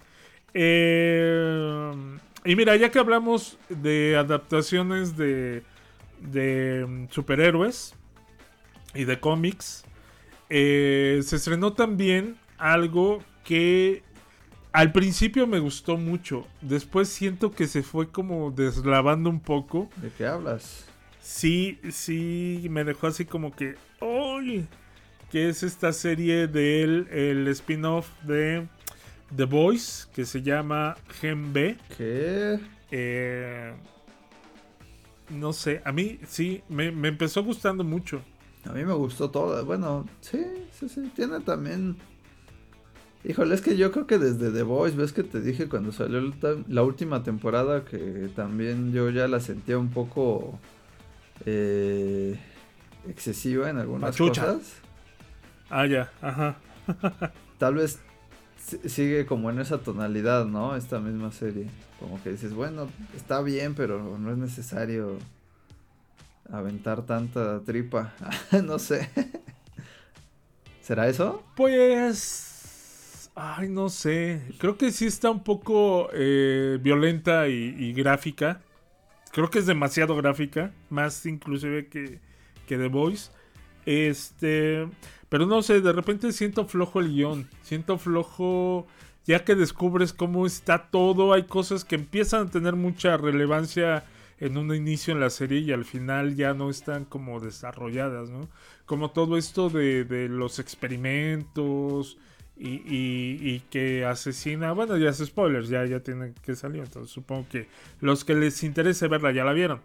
Eh, y mira, ya que hablamos de adaptaciones de, de mm, superhéroes y de cómics, eh, se estrenó también algo que al principio me gustó mucho. Después siento que se fue como deslavando un poco. ¿De qué hablas? Sí, sí, me dejó así como que. ¡Ay! Que es esta serie del el spin-off de The Voice, que se llama Gen B. ¿Qué? Eh, no sé, a mí sí, me, me empezó gustando mucho. A mí me gustó todo. Bueno, sí, sí, sí. Tiene también. Híjole, es que yo creo que desde The Voice, ves que te dije cuando salió la última temporada que también yo ya la sentía un poco eh, excesiva en algunas Machucha. cosas. Ah, ya, ajá. Tal vez si- sigue como en esa tonalidad, ¿no? Esta misma serie. Como que dices, bueno, está bien, pero no es necesario aventar tanta tripa. no sé. ¿Será eso? Pues. Ay, no sé. Creo que sí está un poco eh, violenta y, y gráfica. Creo que es demasiado gráfica. Más inclusive que, que The Voice. Este. Pero no sé, de repente siento flojo el guion. Siento flojo. Ya que descubres cómo está todo. Hay cosas que empiezan a tener mucha relevancia en un inicio en la serie y al final ya no están como desarrolladas, ¿no? Como todo esto de, de los experimentos y, y- y que asesina, bueno, ya es spoilers, ya, ya tienen que salir, entonces supongo que los que les interese verla ya la vieron.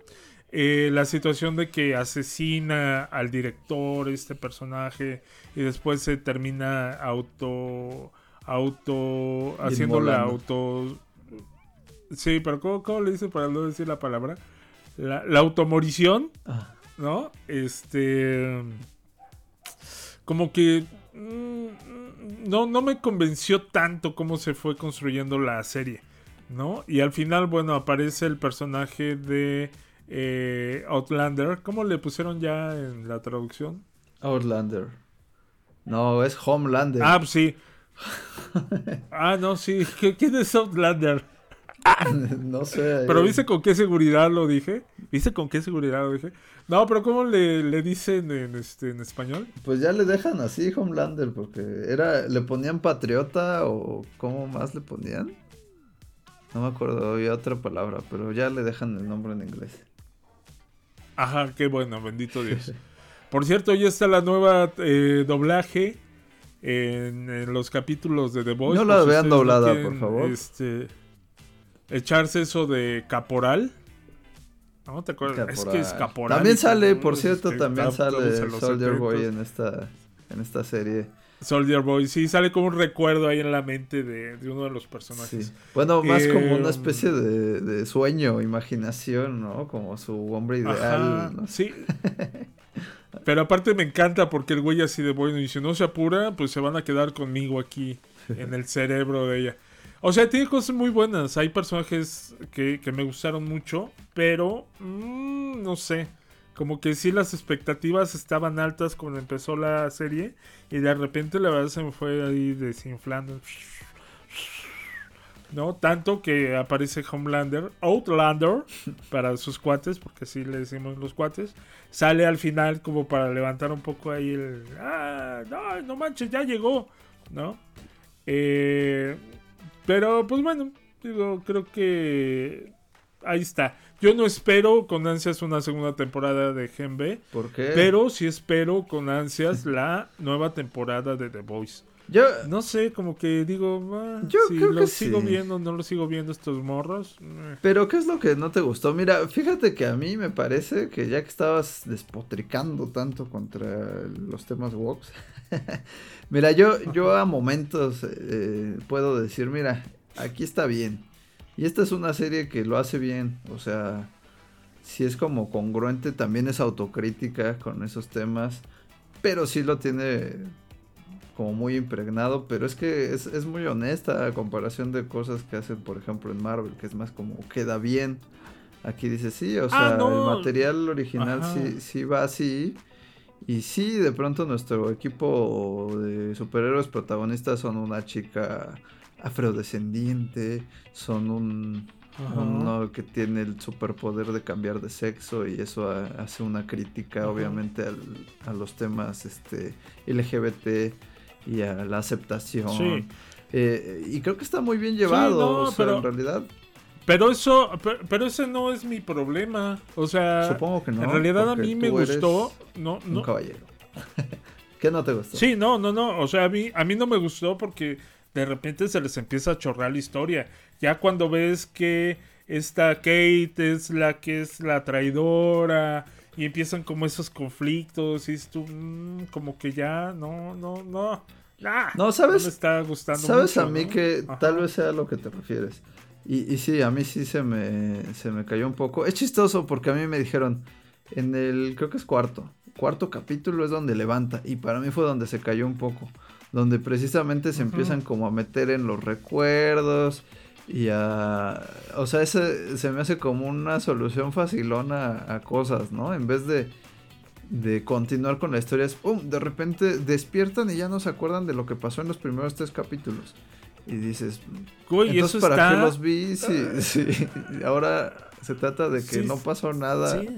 Eh, la situación de que asesina al director, este personaje, y después se termina auto, auto, haciéndola Inmolando. auto... Sí, pero ¿cómo, cómo le dice para no decir la palabra? La, la automorición, Ah. ¿no? Este. Como que. Mm, No, no me convenció tanto cómo se fue construyendo la serie, ¿no? Y al final, bueno, aparece el personaje de eh, Outlander. ¿Cómo le pusieron ya en la traducción? Outlander. No, es Homelander. Ah, pues sí. Ah, no, sí. ¿Qué- ¿Quién es Outlander? no sé. Pero eh, ¿viste con qué seguridad lo dije? ¿Viste con qué seguridad lo dije? No, pero ¿cómo le, le dicen en, este, en español? Pues ya le dejan así Homelander porque era le ponían patriota o cómo más le ponían. No me acuerdo, había otra palabra, pero ya le dejan el nombre en inglés. Ajá, qué bueno, bendito Dios. Por cierto, ya está la nueva eh, doblaje en, en los capítulos de The Voice. No la vean doblada, quieren, por favor. Este, echarse eso de caporal. ¿No te acuerdas? Es que es Caporal. caporal. También sale, caporal, por cierto, también está sale Soldier Boy 70s. en esta en esta serie. Soldier Boy, sí, sale como un recuerdo ahí en la mente de, de uno de los personajes. Sí. Bueno, más como una especie de, de sueño, imaginación, ¿no? Como su hombre ideal. Ajá, no sí. Pero aparte me encanta porque el güey así de bueno, y si no se apura, pues se van a quedar conmigo aquí en el cerebro de ella. O sea, tiene cosas muy buenas. Hay personajes que, que me gustaron mucho, pero mm, no sé. Como que sí las expectativas estaban altas cuando empezó la serie y de repente la verdad se me fue ahí desinflando. ¿no? Tanto que aparece Homelander, Outlander, para sus cuates, porque así le decimos los cuates, sale al final como para levantar un poco ahí el, ah, no, no manches, ya llegó, ¿no? Eh, pero pues bueno, digo, creo que ahí está. Yo no espero con ansias una segunda temporada de Gen B, ¿Por qué? pero sí espero con ansias la nueva temporada de The Voice. Yo, No sé, como que digo, ah, Yo si creo lo que sigo sí. viendo, no lo sigo viendo estos morros. eh. Pero, ¿qué es lo que no te gustó? Mira, fíjate que a mí me parece que ya que estabas despotricando tanto contra los temas woks, mira, yo, yo a momentos eh, puedo decir, mira, aquí está bien. Y esta es una serie que lo hace bien, o sea, si es como congruente, también es autocrítica con esos temas, pero sí lo tiene como muy impregnado, pero es que es, es muy honesta a comparación de cosas que hacen, por ejemplo, en Marvel, que es más como queda bien. Aquí dice sí, o sea, Ah, no. el material original Ajá. sí, sí va así. Y sí, de pronto nuestro equipo de superhéroes protagonistas son una chica afrodescendiente, son un Ajá. uno que tiene el superpoder de cambiar de sexo y eso ha- hace una crítica Ajá. obviamente al- a los temas este LGBT y a la aceptación. Sí. Eh, y creo que está muy bien llevado, no, o sea, pero- en realidad Pero eso, pero, pero ese no es mi problema. O sea, supongo que no. en realidad a mí me gustó. No, Un no. caballero. ¿Qué no te gustó? Sí, no, no, no. O sea, a mí, a mí no me gustó porque de repente se les empieza a chorrar la historia. Ya cuando ves que esta Kate es la que es la traidora y empiezan como esos conflictos y tú, mm, como que ya, no, no, no. nah, No, ¿sabes? me está gustando Sabes mucho, a mí ¿no? que Ajá. tal vez sea a lo que te refieres. Y, y sí, a mí sí se me, se me cayó un poco. Es chistoso porque a mí me dijeron, en el, creo que es cuarto, cuarto capítulo es donde levanta. Y para mí fue donde se cayó un poco. Donde precisamente se empiezan como a meter en los recuerdos. Y a... O sea, ese se me hace como una solución facilona a cosas, ¿no? En vez de de continuar con la historia es ¡pum! de repente despiertan y ya no se acuerdan de lo que pasó en los primeros tres capítulos y dices Güey, entonces eso para está... qué los vi sí, sí. ahora se trata de que Sí, no pasó nada Sí.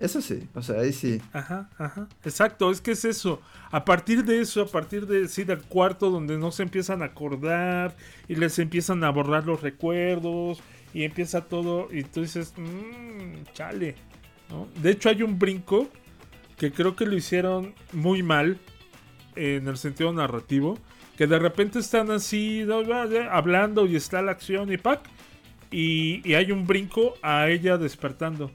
Eso sí o sea ahí sí Ajá, ajá. Exacto, es que es eso. A partir de eso, a partir de sí, del cuarto donde no se empiezan a acordar y les empiezan a borrar los recuerdos y empieza todo y tú dices, mmm, chale. ¿no? De hecho hay un brinco que creo que lo hicieron muy mal en el sentido narrativo, que de repente están así hablando y está la acción y pack y hay un brinco a ella despertando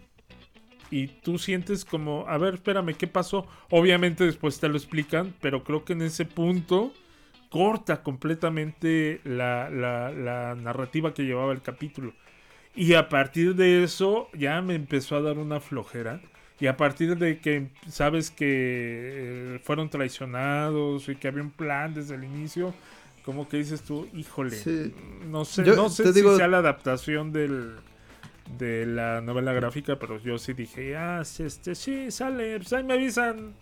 y tú sientes como, a ver, espérame, ¿qué pasó? Obviamente después te lo explican, pero creo que en ese punto corta completamente la, la- la narrativa que llevaba el capítulo. Y a partir de eso ya me empezó a dar una flojera. Y a partir de que sabes que eh, fueron traicionados y que había un plan desde el inicio, como que dices tú, híjole, Sí. no sé, Yo no sé si digo- sea la adaptación del, de la novela gráfica, pero yo sí dije, ah, sí, este, sí, sale, pues ahí me avisan.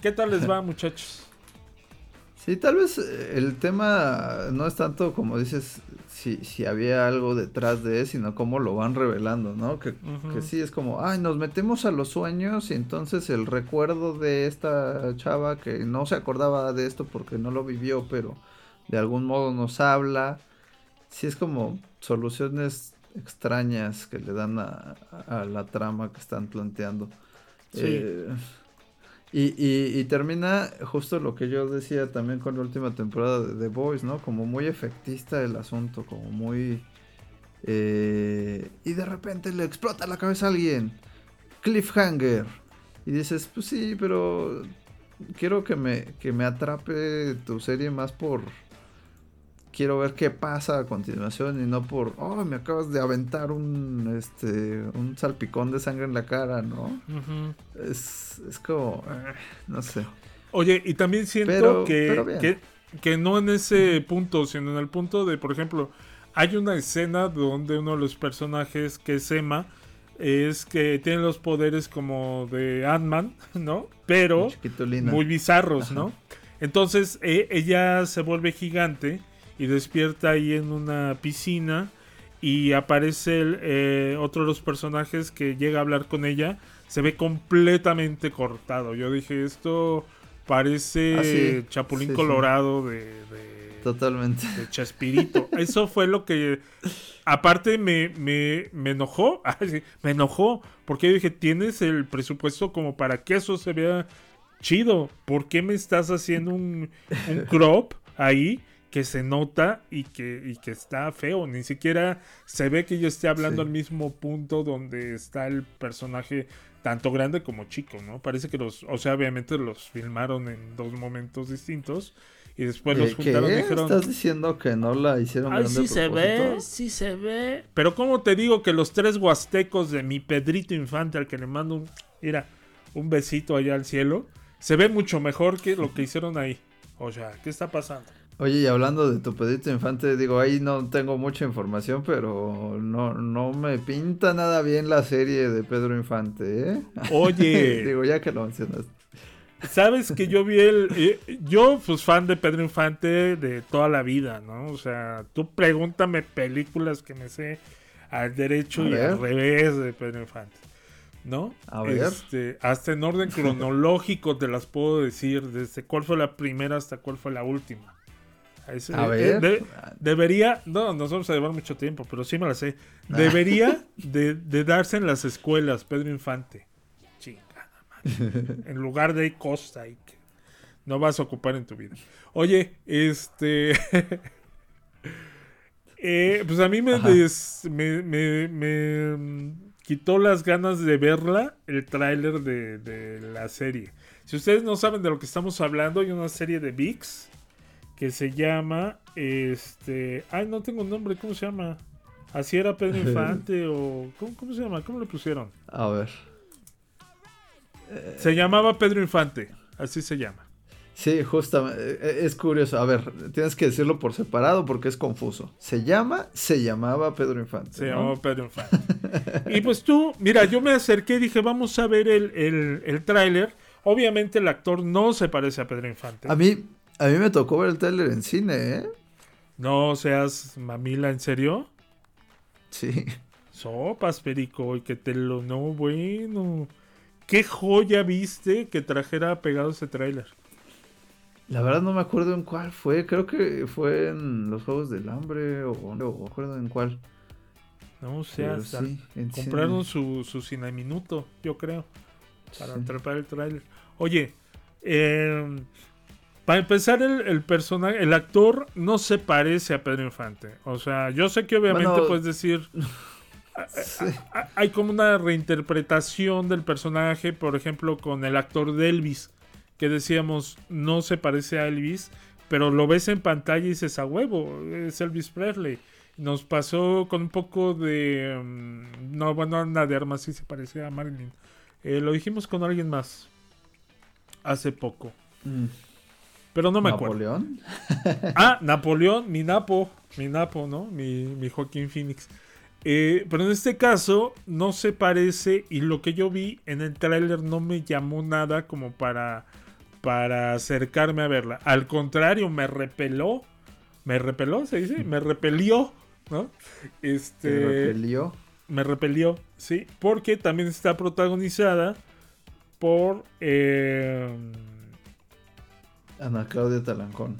¿Qué tal les va, muchachos? sí tal vez eh, el tema no es tanto como dices si, si había algo detrás de sino cómo lo van revelando no que, Ujú. que sí es como ay nos metemos a los sueños y entonces el recuerdo de esta chava que no se acordaba de esto porque no lo vivió pero de algún modo nos habla sí es como soluciones extrañas que le dan a, a la trama que están planteando. Sí. Eh, y, y- y termina justo lo que yo decía también con la última temporada de The Boys, ¿no? Como muy efectista el asunto, como muy... eh, y de repente le explota la cabeza a alguien. Cliffhanger. Y dices, pues sí, pero quiero que me, que me atrape tu serie más por... Quiero ver qué pasa a continuación y no por, oh, me acabas de aventar un, este, un salpicón de sangre en la cara, ¿no? Es, es como, eh, no sé. Oye, y también siento Pero- que, pero que, que no en ese punto, sino en el punto de, por ejemplo, hay una escena donde uno de los personajes, que es Emma, es que tiene los poderes como de Ant-Man, ¿no? Pero muy bizarros, Ajá. ¿no? Entonces e- ella se vuelve gigante y despierta ahí en una piscina y aparece el, eh, otro de los personajes que llega a hablar con ella. Se ve completamente cortado. Yo dije, esto parece Ah, sí. Chapulín Sí, sí. Colorado de, de, Totalmente. de Chespirito. Eso fue lo que. Aparte, me, me, me enojó. Me enojó. Porque yo dije: Tienes el presupuesto como para que eso se vea chido. ¿Por qué me estás haciendo un, un crop ahí que se nota y que, y que está feo? Ni siquiera se ve que yo esté hablando Sí. al mismo punto donde está el personaje. Tanto grande como chico, ¿no? Parece que los, o sea, obviamente los filmaron en dos momentos distintos y después los Eh, juntaron y dijeron, ¿Estás diciendo que no la hicieron Ay, sí se ve, sí se ve. Pero como te digo que los tres huastecos de mi Pedrito Infante, al que le mando un, mira, un besito allá al cielo, se ve mucho mejor que lo que hicieron ahí. O sea, ¿qué está pasando? Oye, y hablando de tu pedito infante, digo, ahí no tengo mucha información, pero no, no me pinta nada bien la serie de Pedro Infante, ¿eh? Oye, digo, ya que lo mencionaste. sabes que yo vi el... eh, yo, pues, fan de Pedro Infante de toda la vida, ¿no? O sea, tú pregúntame películas que me sé al derecho y al revés de Pedro Infante. ¿No? A ver. Este, hasta en orden cronológico te las puedo decir, desde cuál fue la primera hasta cuál fue la última. A eh, ver. de- debería, no, nos vamos a llevar mucho tiempo, pero sí me la sé. Debería de, de darse en las escuelas, Pedro Infante. Chingada madre. En lugar de Costa y que no vas a ocupar en tu vida. Oye, este. eh, pues a mí me, des- me, me- me, mm, quitó las ganas de verla el tráiler de, de la serie. Si ustedes no saben de lo que estamos hablando, hay una serie de VIX que se llama este ay no tengo nombre cómo se llama así era Pedro Infante o ¿cómo, cómo se llama cómo le pusieron A ver. se llamaba Pedro Infante así se llama Sí, justamente. eh, Es curioso. A ver, tienes que decirlo por separado porque es confuso. Se llama, se llamaba Pedro Infante. se ¿no? llamaba Pedro Infante y pues tú mira yo me acerqué y dije vamos a ver el, el, el tráiler obviamente el actor no se parece a Pedro Infante A mí, a mí me tocó ver el trailer en cine, ¿eh? no seas mamila en serio Sí. Sopas, Perico, y que te lo... No, bueno. ¿Qué joya viste que trajera pegado ese tráiler? La verdad no me acuerdo en cuál fue. Creo que fue en los Juegos del Hambre o no me acuerdo en cuál. No, o sea, sí, compraron cine. su, su cine minuto, yo creo, para Sí. atrapar el tráiler. Oye, eh, para empezar, el, el personaje, el actor no se parece a Pedro Infante. O sea, yo sé que obviamente Bueno, puedes decir... Sí. Hay como una reinterpretación del personaje, por ejemplo, con el actor de Elvis, que decíamos no se parece a Elvis, pero lo ves en pantalla y dices a huevo, es Elvis Presley. Nos pasó con un poco de. mm, no, bueno, Ana de Armas sí se parecía a Marilyn. Eh, lo dijimos con alguien más hace poco, Mm, pero no me acuerdo. ¿Napoleón? Ah, Napoleón, mi Napo, mi Napo, ¿no? Mi, mi Joaquín Phoenix. Eh, pero en este caso no se parece y lo que yo vi en el tráiler no me llamó nada como para, para acercarme a verla. Al contrario, me repeló. Me repeló, se dice, me repelió, ¿no? Este, ¿Te repelió? me repelió, sí, porque también está protagonizada por... eh, Ana Claudia Talancón.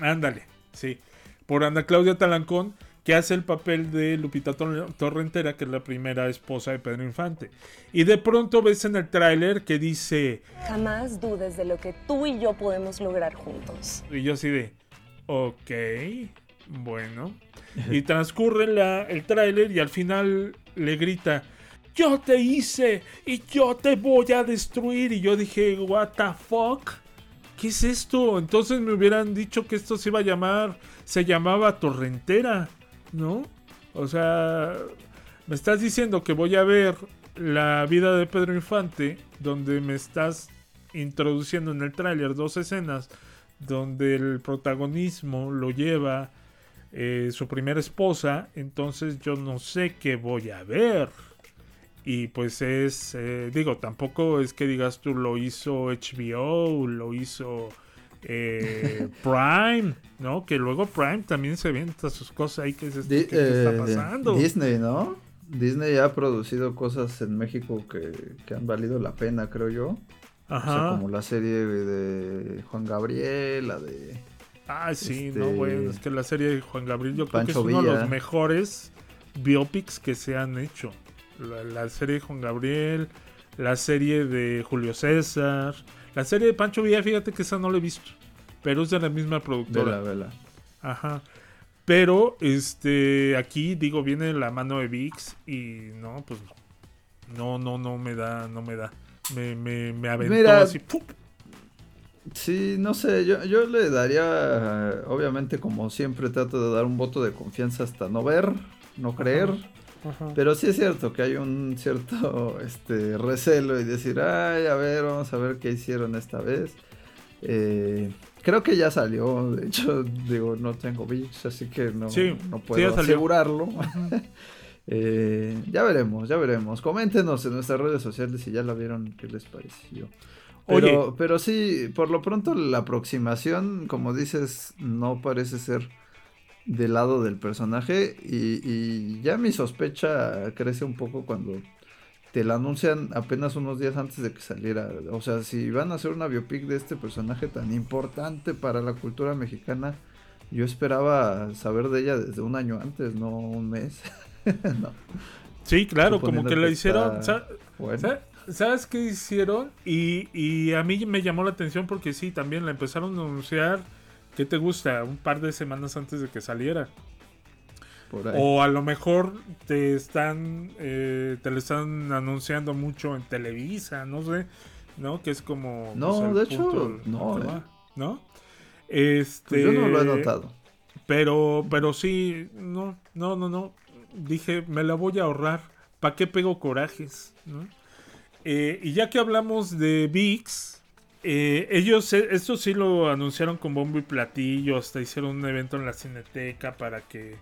Ándale, sí. Por Ana Claudia Talancón, que hace el papel de Lupita Tor- Torrentera, que es la primera esposa de Pedro Infante. Y de pronto ves en el tráiler que dice, Jamás dudes de lo que tú y yo podemos lograr juntos. y yo así de, ok, bueno. Y transcurre la- el tráiler y al final le grita, yo te hice y yo te voy a destruir. Y yo dije, what the fuck? ¿Qué es esto? Entonces me hubieran dicho que esto se iba a llamar, se llamaba Torrentera, ¿no? O sea, me estás diciendo que voy a ver la vida de Pedro Infante, donde me estás introduciendo en el tráiler dos escenas donde el protagonismo lo lleva eh, su primera esposa, entonces yo no sé qué voy a ver. Y pues es, eh, digo, tampoco es que digas tú lo hizo HBO, lo hizo eh, Prime, ¿no? Que luego Prime también se avienta sus cosas ahí que es qué está eh, pasando? Disney, ¿no? Disney ha producido cosas en México que, que han valido la pena, creo yo. O sea, Ajá. como la serie de Juan Gabriel, la de... Ah, sí, este, no, bueno, es que la serie de Juan Gabriel yo creo que es uno de los mejores biopics que se han hecho. La, la serie de Juan Gabriel, la serie de Julio César, la serie de Pancho Villa, fíjate que esa no la he visto, pero es de la misma productora. Vela, vela. Ajá. Pero, este, aquí, digo, viene la mano de VIX y no, pues no, no, no me da, no me da. Me, me, me aventó Mira, así. ¡pum! Sí, no sé, yo, yo le daría, obviamente como siempre trato de dar un voto de confianza hasta no ver, no creer, Ajá. Pero sí es cierto que hay un cierto este recelo y decir, ay, a ver, vamos a ver qué hicieron esta vez. Eh, creo que ya salió, de hecho, digo, no tengo VIX, así que no, Sí, no sí, puedo salió. asegurarlo. Eh, ya veremos, ya veremos. Coméntenos en nuestras redes sociales si ya la vieron, qué les pareció. Pero, Oye. pero sí, por lo pronto la aproximación, como dices, no parece ser del lado del personaje y, y ya mi sospecha crece un poco cuando te la anuncian apenas unos días antes de que saliera. O sea, si van a hacer una biopic de este personaje tan importante para la cultura mexicana, yo esperaba saber de ella desde un año antes, no un mes. no, Sí, claro, como suponiendo que la que hicieron. está sa- bueno. sa- ¿Sabes qué hicieron? Y, y a mí me llamó la atención porque sí, también la empezaron a anunciar. ¿Qué te gusta? Un par de semanas antes de que saliera. Por ahí. O a lo mejor te están eh, te lo están anunciando mucho en Televisa, no sé, ¿no? Que es como No, pues, el de hecho, no, eh. ¿no? Este Pues yo no lo he notado. Pero pero sí, no, no, no, no. Dije, me la voy a ahorrar. ¿Para qué pego corajes? ¿no? Eh, y ya que hablamos de VIX, eh, ellos, eh, esto sí lo anunciaron con bombo y platillo, hasta hicieron un evento en la Cineteca para que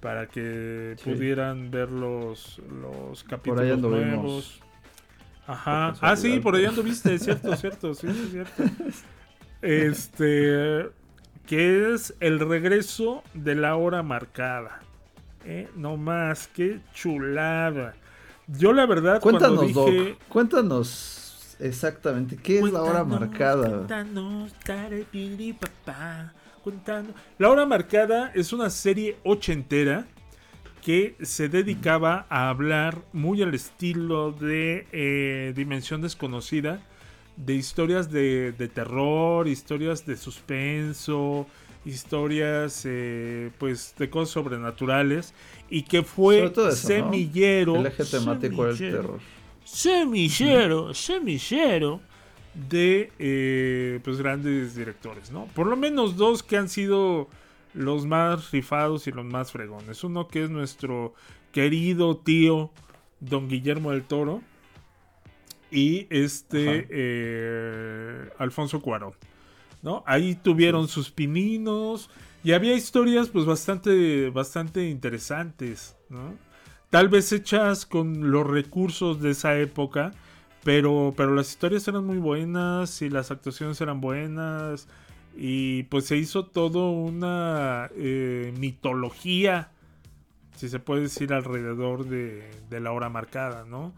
para que Sí. pudieran ver los, los Por capítulos anduvimos. nuevos. Ajá. Por Ah, sí, por ahí anduviste, cierto, cierto, sí, sí, es cierto. Este, que es el regreso de la hora marcada. Eh, no más, qué chulada. Yo la verdad Cuéntanos, cuando dije, Doc. Cuéntanos exactamente qué es la hora marcada. papá, cuéntanos. La hora marcada es una serie ochentera que se dedicaba a hablar muy al estilo de eh, Dimensión Desconocida, de historias de, de terror, historias de suspenso, historias eh, pues de cosas sobrenaturales y que fue semillero El eje temático del terror. Semillero, semillero de eh, pues grandes directores, ¿no? Por lo menos dos que han sido los más rifados y los más fregones. Uno que es nuestro querido tío Don Guillermo del Toro y este eh, Alfonso Cuarón, ¿no? Ahí tuvieron sus pininos y había historias pues bastante bastante interesantes, ¿no? Tal vez hechas con los recursos de esa época, pero, pero las historias eran muy buenas y las actuaciones eran buenas y pues se hizo todo una eh, mitología, si se puede decir, alrededor de, de la hora marcada, ¿no?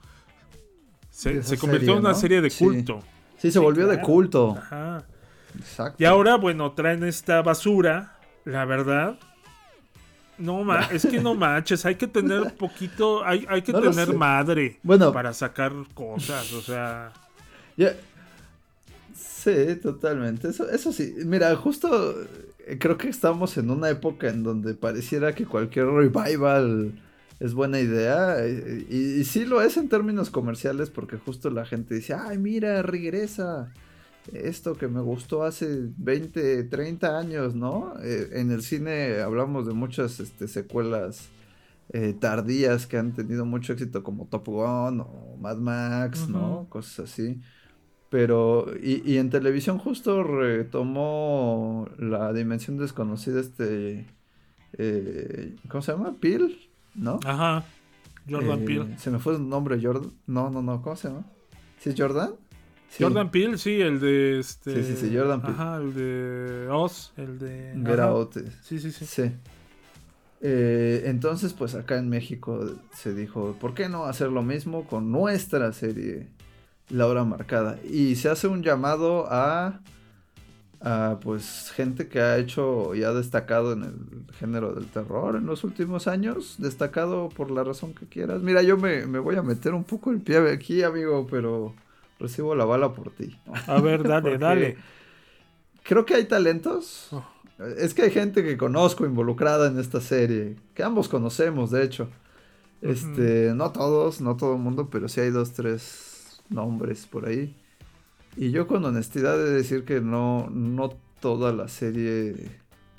Se, convirtió en una ¿no? serie de culto. Sí, se Sí, volvió de culto. Ajá. Exacto. Y ahora, bueno, traen esta basura, la verdad. No, ma es que no manches, hay que tener poquito, hay, hay que No tener madre Bueno. para sacar cosas, o sea, Sí, totalmente. Eso, eso sí. Mira, justo eh, creo que estamos en una época en donde pareciera que cualquier revival es buena idea. eh, Y, y sí lo es en términos comerciales porque justo la gente dice, ay, mira, regresa. Esto que me gustó hace 20, 30 años, ¿no? Eh, en el cine hablamos de muchas este, secuelas eh, tardías que han tenido mucho éxito como Top Gun o Mad Max, ¿no? Cosas así. Pero, y, y en televisión justo retomó la dimensión desconocida este, eh, ¿cómo se llama? Peel, ¿no? ajá, Jordan Peele. Se me fue el nombre, Jordan. No, no, no, ¿cómo se llama? ¿Sí es Jordan? Sí. Jordan Peele, sí, el de este. Sí, sí, sí, Jordan Peele. Ajá, el de Oz, el de. Eh, Sí, sí, sí. Sí. Eh, entonces, pues acá en México se dijo, ¿por qué no hacer lo mismo con nuestra serie La Hora Marcada? Y se hace un llamado a, a pues gente que ha hecho y ha destacado en el género del terror en los últimos años, destacado por la razón que quieras. Mira, yo me, me voy a meter un poco el pie aquí, amigo, pero recibo la bala por ti. A ver, dale, dale. Creo que hay talentos. Oh. Es que hay gente que conozco involucrada en esta serie. Que ambos conocemos, de hecho. Este, no todos, no todo el mundo, pero sí hay dos, tres nombres por ahí. Y yo con honestidad he de decir que no, no toda la serie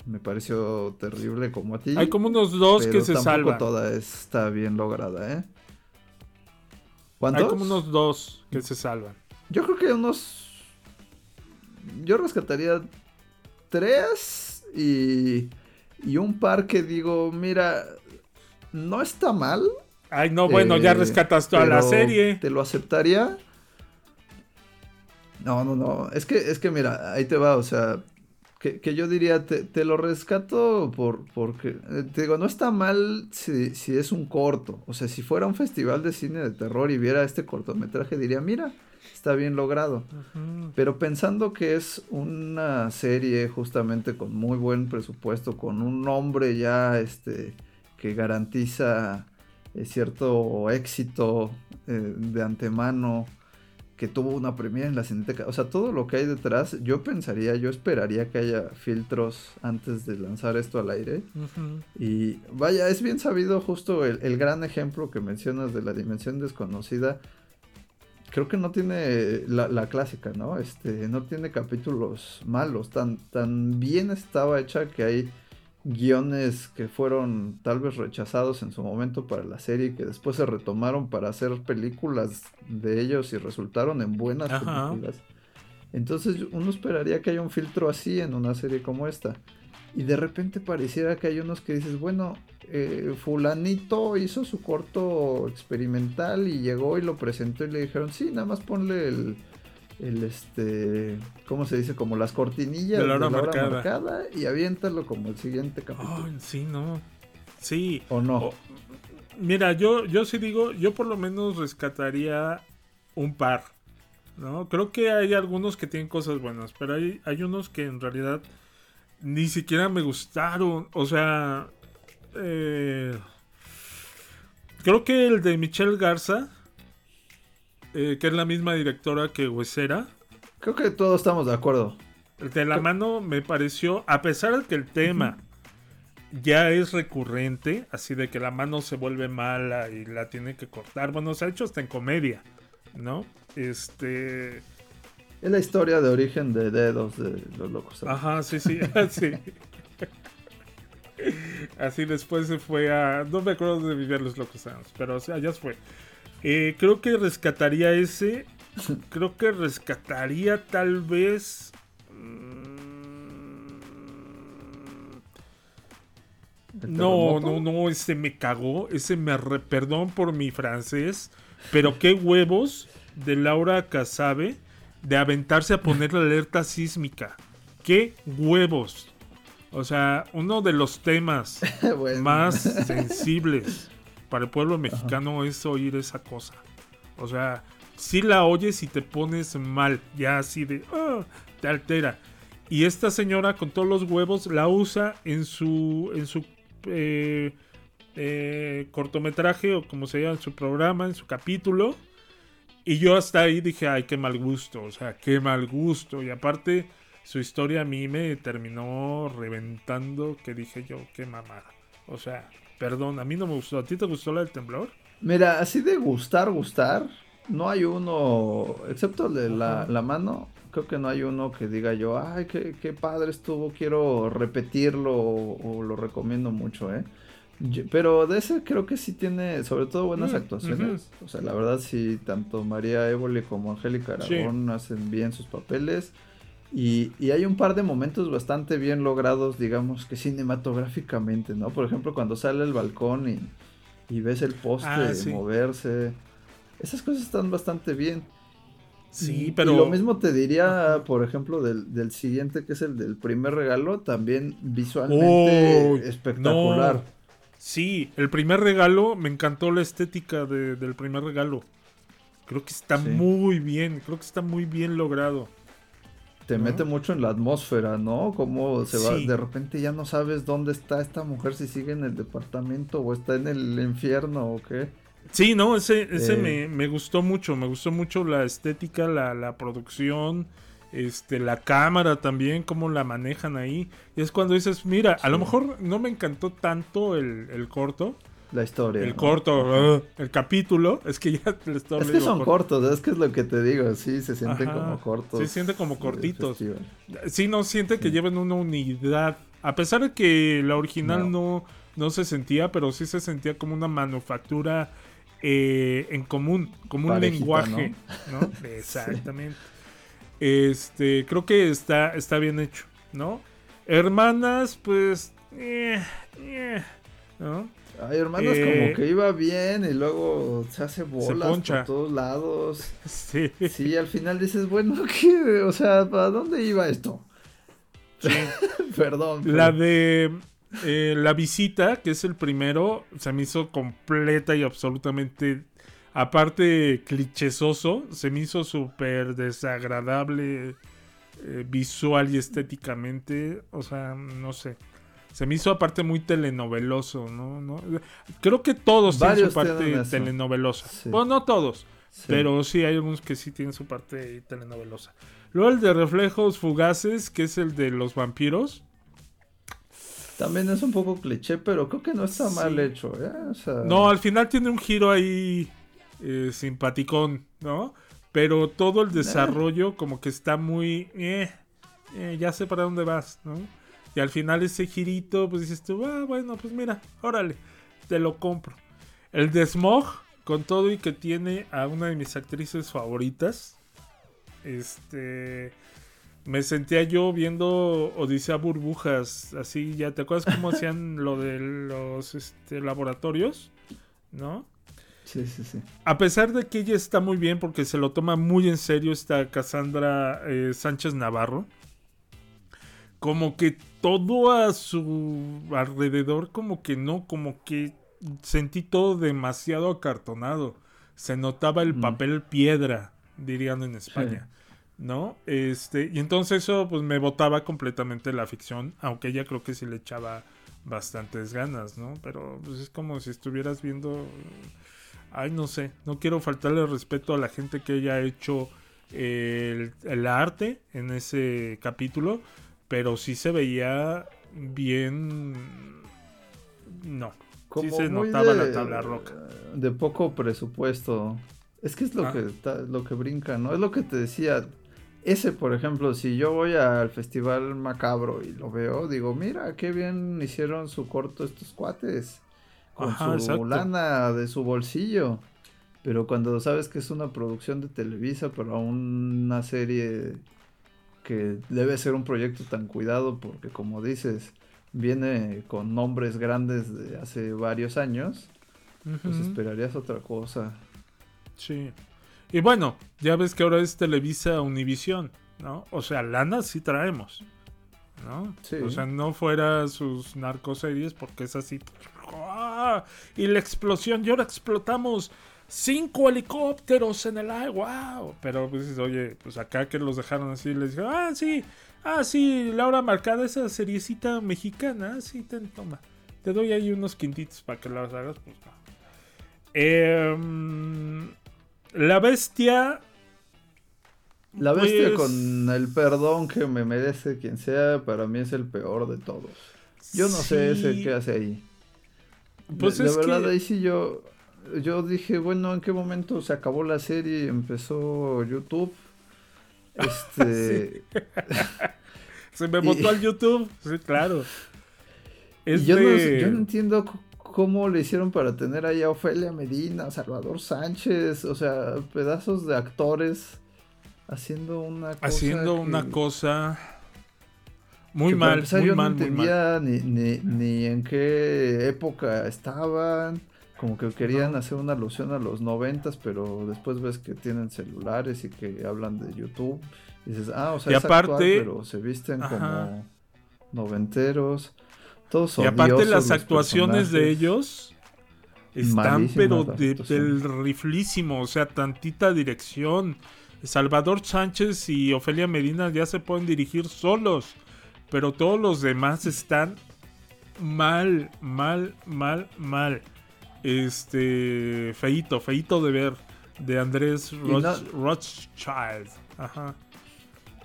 me pareció terrible como a ti. Hay como unos dos que pero se tampoco salvan. toda está bien lograda, ¿eh? ¿Cuántos? Hay como unos dos que se salvan. Yo creo que unos. Yo rescataría tres y. Y un par que digo, mira, no está mal. Ay, no, bueno, ya eh, rescatas toda la serie. ¿Te lo aceptaría? No, no, no. Es que, es que mira, ahí te va, o sea. Que, que yo diría, te, te lo rescato por, porque, eh, te digo, no está mal si, si es un corto. O sea, si fuera un festival de cine de terror y viera este cortometraje, diría, mira, está bien logrado. Pero pensando que es una serie justamente con muy buen presupuesto, con un nombre ya este que garantiza eh, cierto éxito eh, de antemano, que tuvo una premiere en la Cineteca, o sea, todo lo que hay detrás, yo pensaría, yo esperaría que haya filtros antes de lanzar esto al aire. Y vaya, es bien sabido justo el, el gran ejemplo que mencionas de la dimensión desconocida. Creo que no tiene la, la clásica, ¿no? Este, no tiene capítulos malos. Tan, tan bien estaba hecha que hay guiones que fueron tal vez rechazados en su momento para la serie y que después se retomaron para hacer películas de ellos y resultaron en buenas Ajá. películas. Entonces uno esperaría que haya un filtro así en una serie como esta. Y de repente pareciera que hay unos que dices, bueno, eh, fulanito hizo su corto experimental y llegó y lo presentó y le dijeron, sí, nada más ponle el, el este, ¿cómo se dice? Como las cortinillas De la hora marcada. marcada. y aviéntalo como el siguiente capítulo. Sí, no. Sí. ¿O no? O- Mira, yo, yo sí digo, yo por lo menos rescataría un par. ¿No? Creo que hay algunos que tienen cosas buenas, pero hay, hay unos que en realidad ni siquiera me gustaron. O sea, eh, creo que el de Michelle Garza, eh, que es la misma directora que Huesera, Creo que todos estamos de acuerdo. el de la mano me pareció, a pesar de que el tema ya es recurrente, así de que la mano se vuelve mala y la tiene que cortar. Bueno, se ha hecho hasta en comedia, ¿no? Este. Es la historia de origen de dedos de los locos. ¿sabes? Ajá, sí, sí, así. Así después se fue a. No me acuerdo de vivir los locos años, pero o sea, ya se fue. Eh, creo que rescataría ese. Creo que rescataría tal vez. mm, ¿El No, no, no, ese me cagó. Ese me re- perdón por mi francés. Pero qué huevos de Laura Casabe de aventarse a poner la alerta sísmica. Qué huevos. O sea, uno de los temas Bueno. más sensibles para el pueblo mexicano es oír esa cosa. O sea, si la oyes y te pones mal, ya así de, "Ah", te altera. Y esta señora con todos los huevos la usa en su, en su eh, eh, cortometraje o como se llama, en su programa, en su capítulo. Y yo hasta ahí dije, ay, qué mal gusto, o sea, qué mal gusto. Y aparte, su historia a mí me terminó reventando, que dije yo, qué mamada. O sea, perdón, a mí no me gustó. ¿A ti te gustó la del temblor? Mira, así de gustar, gustar, no hay uno, excepto el de la, la mano, creo que no hay uno que diga yo, ay, qué, qué padre estuvo, quiero repetirlo o, o lo recomiendo mucho, ¿eh? Yo- pero de ese creo que sí tiene, sobre todo, buenas Mm, actuaciones. O sea, la verdad sí, tanto María Évole como Angélica Sí. Aragón hacen bien sus papeles. Y, y hay un par de momentos bastante bien logrados, digamos que cinematográficamente, ¿no? Por ejemplo, cuando sale al balcón y, y ves el poste Ah, sí. moverse. Esas cosas están bastante bien. Sí, pero. Y lo mismo te diría, por ejemplo, del, del siguiente, que es el del primer regalo, también visualmente Oh, espectacular. no. Sí, el primer regalo, me encantó la estética de- del primer regalo. Creo que está Sí. muy bien, creo que está muy bien logrado. Te ¿no? mete mucho en la atmósfera, ¿no? Como se va, Sí. de repente ya no sabes dónde está esta mujer, si sigue en el departamento o está en el infierno o qué. Sí, no, ese, ese Eh. me, me gustó mucho, me gustó mucho la estética, la, la producción, este, la cámara también, cómo la manejan ahí. Y es cuando dices, mira, a lo mejor no me encantó tanto el, el corto, La historia. el ¿no? corto, uh, el capítulo, es que ya Es que son cortos, es que es lo que te digo, sí, se sienten Ajá, como cortos. se siente como cortitos. Sí, no siente que lleven una unidad. A pesar de que la original no. no, se sentía, pero sí se sentía como una manufactura eh, en común, como un lenguaje, ¿no? Exactamente. Este, creo que está, está bien hecho, ¿no? Hermanas, pues. eh, eh, ¿no? Ay, hermanos, Eh, como que iba bien y luego se hace bolas por todos lados. Sí. Sí, al final dices, bueno, ¿qué? O sea, ¿para dónde iba esto? Perdón. La de eh, La Visita, que es el primero, se me hizo completa y absolutamente, aparte clichésoso, se me hizo súper desagradable eh, visual y estéticamente, o sea, no sé. Se me hizo aparte muy telenoveloso, ¿no? ¿No? Creo que todos Varios tienen su parte telenovelosa. Sí. Bueno, no todos, Sí. pero sí hay algunos que sí tienen su parte telenovelosa. Luego el de Reflejos Fugaces, que es el de los vampiros. También es un poco cliché, pero creo que no está Sí. mal hecho, ¿eh? O sea, No, al final tiene un giro ahí eh, simpaticón, ¿no? Pero todo el desarrollo como que está muy... eh, eh, ya sé para dónde vas, ¿no? Y al final ese girito, pues dices tú, ah, bueno, pues mira, órale, te lo compro. El de Smog, con todo y que tiene a una de mis actrices favoritas, este... Me sentía yo viendo Odisea Burbujas, así, ya te acuerdas cómo hacían lo de los este, laboratorios, ¿no? Sí, sí, sí. A pesar de que ella está muy bien porque se lo toma muy en serio esta Cassandra eh, Sánchez Navarro. Como que todo a su alrededor como que no, como que sentí todo demasiado acartonado. Se notaba el Mm. papel piedra, dirían en España. ¿No? Este, y entonces eso pues me botaba completamente la ficción, aunque ella creo que sí le echaba bastantes ganas, ¿no? Pero pues es como si estuvieras viendo Ay, no sé, no quiero faltarle respeto a la gente que haya hecho el, el arte en ese capítulo, pero sí se veía bien... No, sí se notaba de- la tabla roca. De poco presupuesto. Es que es lo Ah. que lo que brinca, ¿no? Es lo que te decía. Ese, por ejemplo, si yo voy al festival macabro y lo veo, digo, mira, qué bien hicieron su corto estos cuates. Con Ajá, su exacto. lana de su bolsillo. Pero cuando sabes que es una producción de Televisa, pero una serie que debe ser un proyecto tan cuidado, porque como dices, viene con nombres grandes de hace varios años, pues Ujú, esperarías otra cosa. Sí. Y bueno, ya ves que ahora es Televisa Univisión, ¿no? O sea, lana sí traemos, ¿no? Sí. O sea, no fuera sus narcoseries porque es así. ¡ah! Y la explosión, y ahora explotamos cinco helicópteros en el aire, wow. Pero pues oye, pues acá que los dejaron así, les dijeron, ah, sí, ah, sí, la hora marcada, esa seriecita mexicana, ah, sí, ten, toma. Te doy ahí unos quintitos para que las hagas, pues no. Em, la bestia. La bestia pues, con el perdón que me merece quien sea, para mí es el peor de todos. Yo no sé ese qué hace ahí. Pues de, de es verdad, que- ahí sí yo, yo dije, bueno, ¿en qué momento se acabó la serie y empezó YouTube? Este, Se me Y- botó al YouTube. Sí, claro. Es y yo, no, yo no entiendo cómo le hicieron para tener ahí a Ofelia Medina, Salvador Sánchez, o sea, pedazos de actores haciendo una cosa. haciendo una que- cosa muy mal, empezar muy yo mal, no entendía ni, ni, ni en qué época estaban. Como que querían hacer una alusión a los noventas, pero después ves que tienen celulares y que hablan de YouTube. Y dices, ah, o sea, Y es actual, aparte- pero se visten Ajá. como noventeros. Todos Y aparte las actuaciones de ellos están pero de, del riflísimo, o sea, tantita dirección. Salvador Sánchez y Ofelia Medina ya se pueden dirigir solos, pero todos los demás están mal, mal, mal, mal. Este, feito, feito de ver, de Andrés no- Rothschild. Ajá.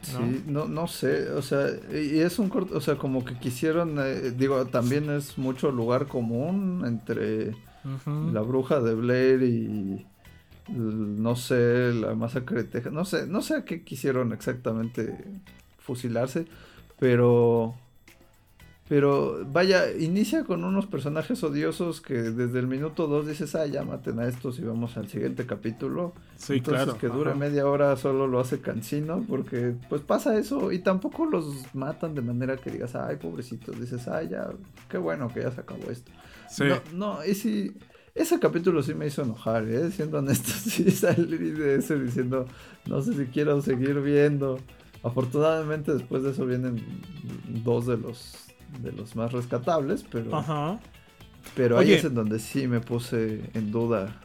Sí, no, no sé, o sea, y es un corto, o sea, como que quisieron, eh, digo, también es mucho lugar común entre la bruja de Blair y no sé, la masacre de Texas, no sé, no sé a qué quisieron exactamente fusilarse, pero pero vaya, inicia con unos personajes odiosos que desde el minuto 2 dices, ah, ya maten a estos y vamos al siguiente capítulo. Sí, Entonces claro. que dure media hora solo lo hace cansino porque pues pasa eso y tampoco los matan de manera que digas, ay, pobrecitos, dices, ay, ya, qué bueno que ya se acabó esto. Sí. No, no, y sí, ese capítulo sí me hizo enojar, ¿eh? siendo honesto, sí salí de ese diciendo, no sé si quiero seguir viendo. Afortunadamente después de eso vienen dos de los de los más rescatables, pero, Ajá. pero ahí es en donde sí me puse en duda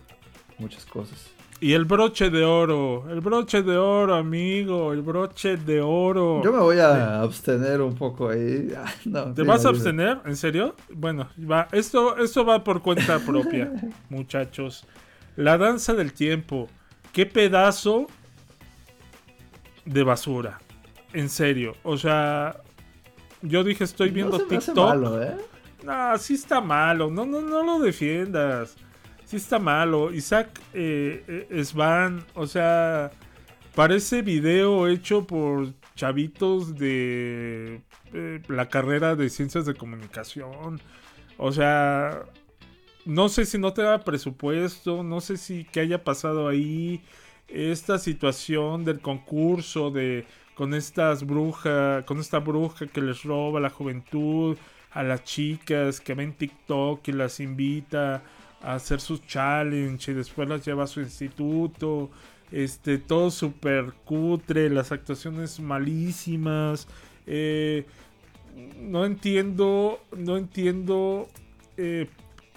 muchas cosas. Y el broche de oro, el broche de oro, amigo, el broche de oro. Yo me voy a abstener un poco ahí. Ah, no, ¿Te vas a abstener? ¿En serio? Bueno, va, esto, esto va por cuenta propia, muchachos. La danza del tiempo. Qué pedazo de basura. En serio. O sea, yo dije, estoy viendo no se me hace TikTok. malo, ¿eh? No, sí está malo. No, no, no lo defiendas. Sí está malo. Isaac eh, eh, Svan, o sea, parece video hecho por chavitos de eh, la carrera de ciencias de comunicación. O sea, no sé si no te da presupuesto, no sé si qué haya pasado ahí. Esta situación del concurso de con estas brujas, con esta bruja que les roba la juventud a las chicas que ven TikTok y las invita a hacer sus challenge y después las lleva a su instituto. Este, todo súper cutre, las actuaciones malísimas. eh, no entiendo, no entiendo. eh,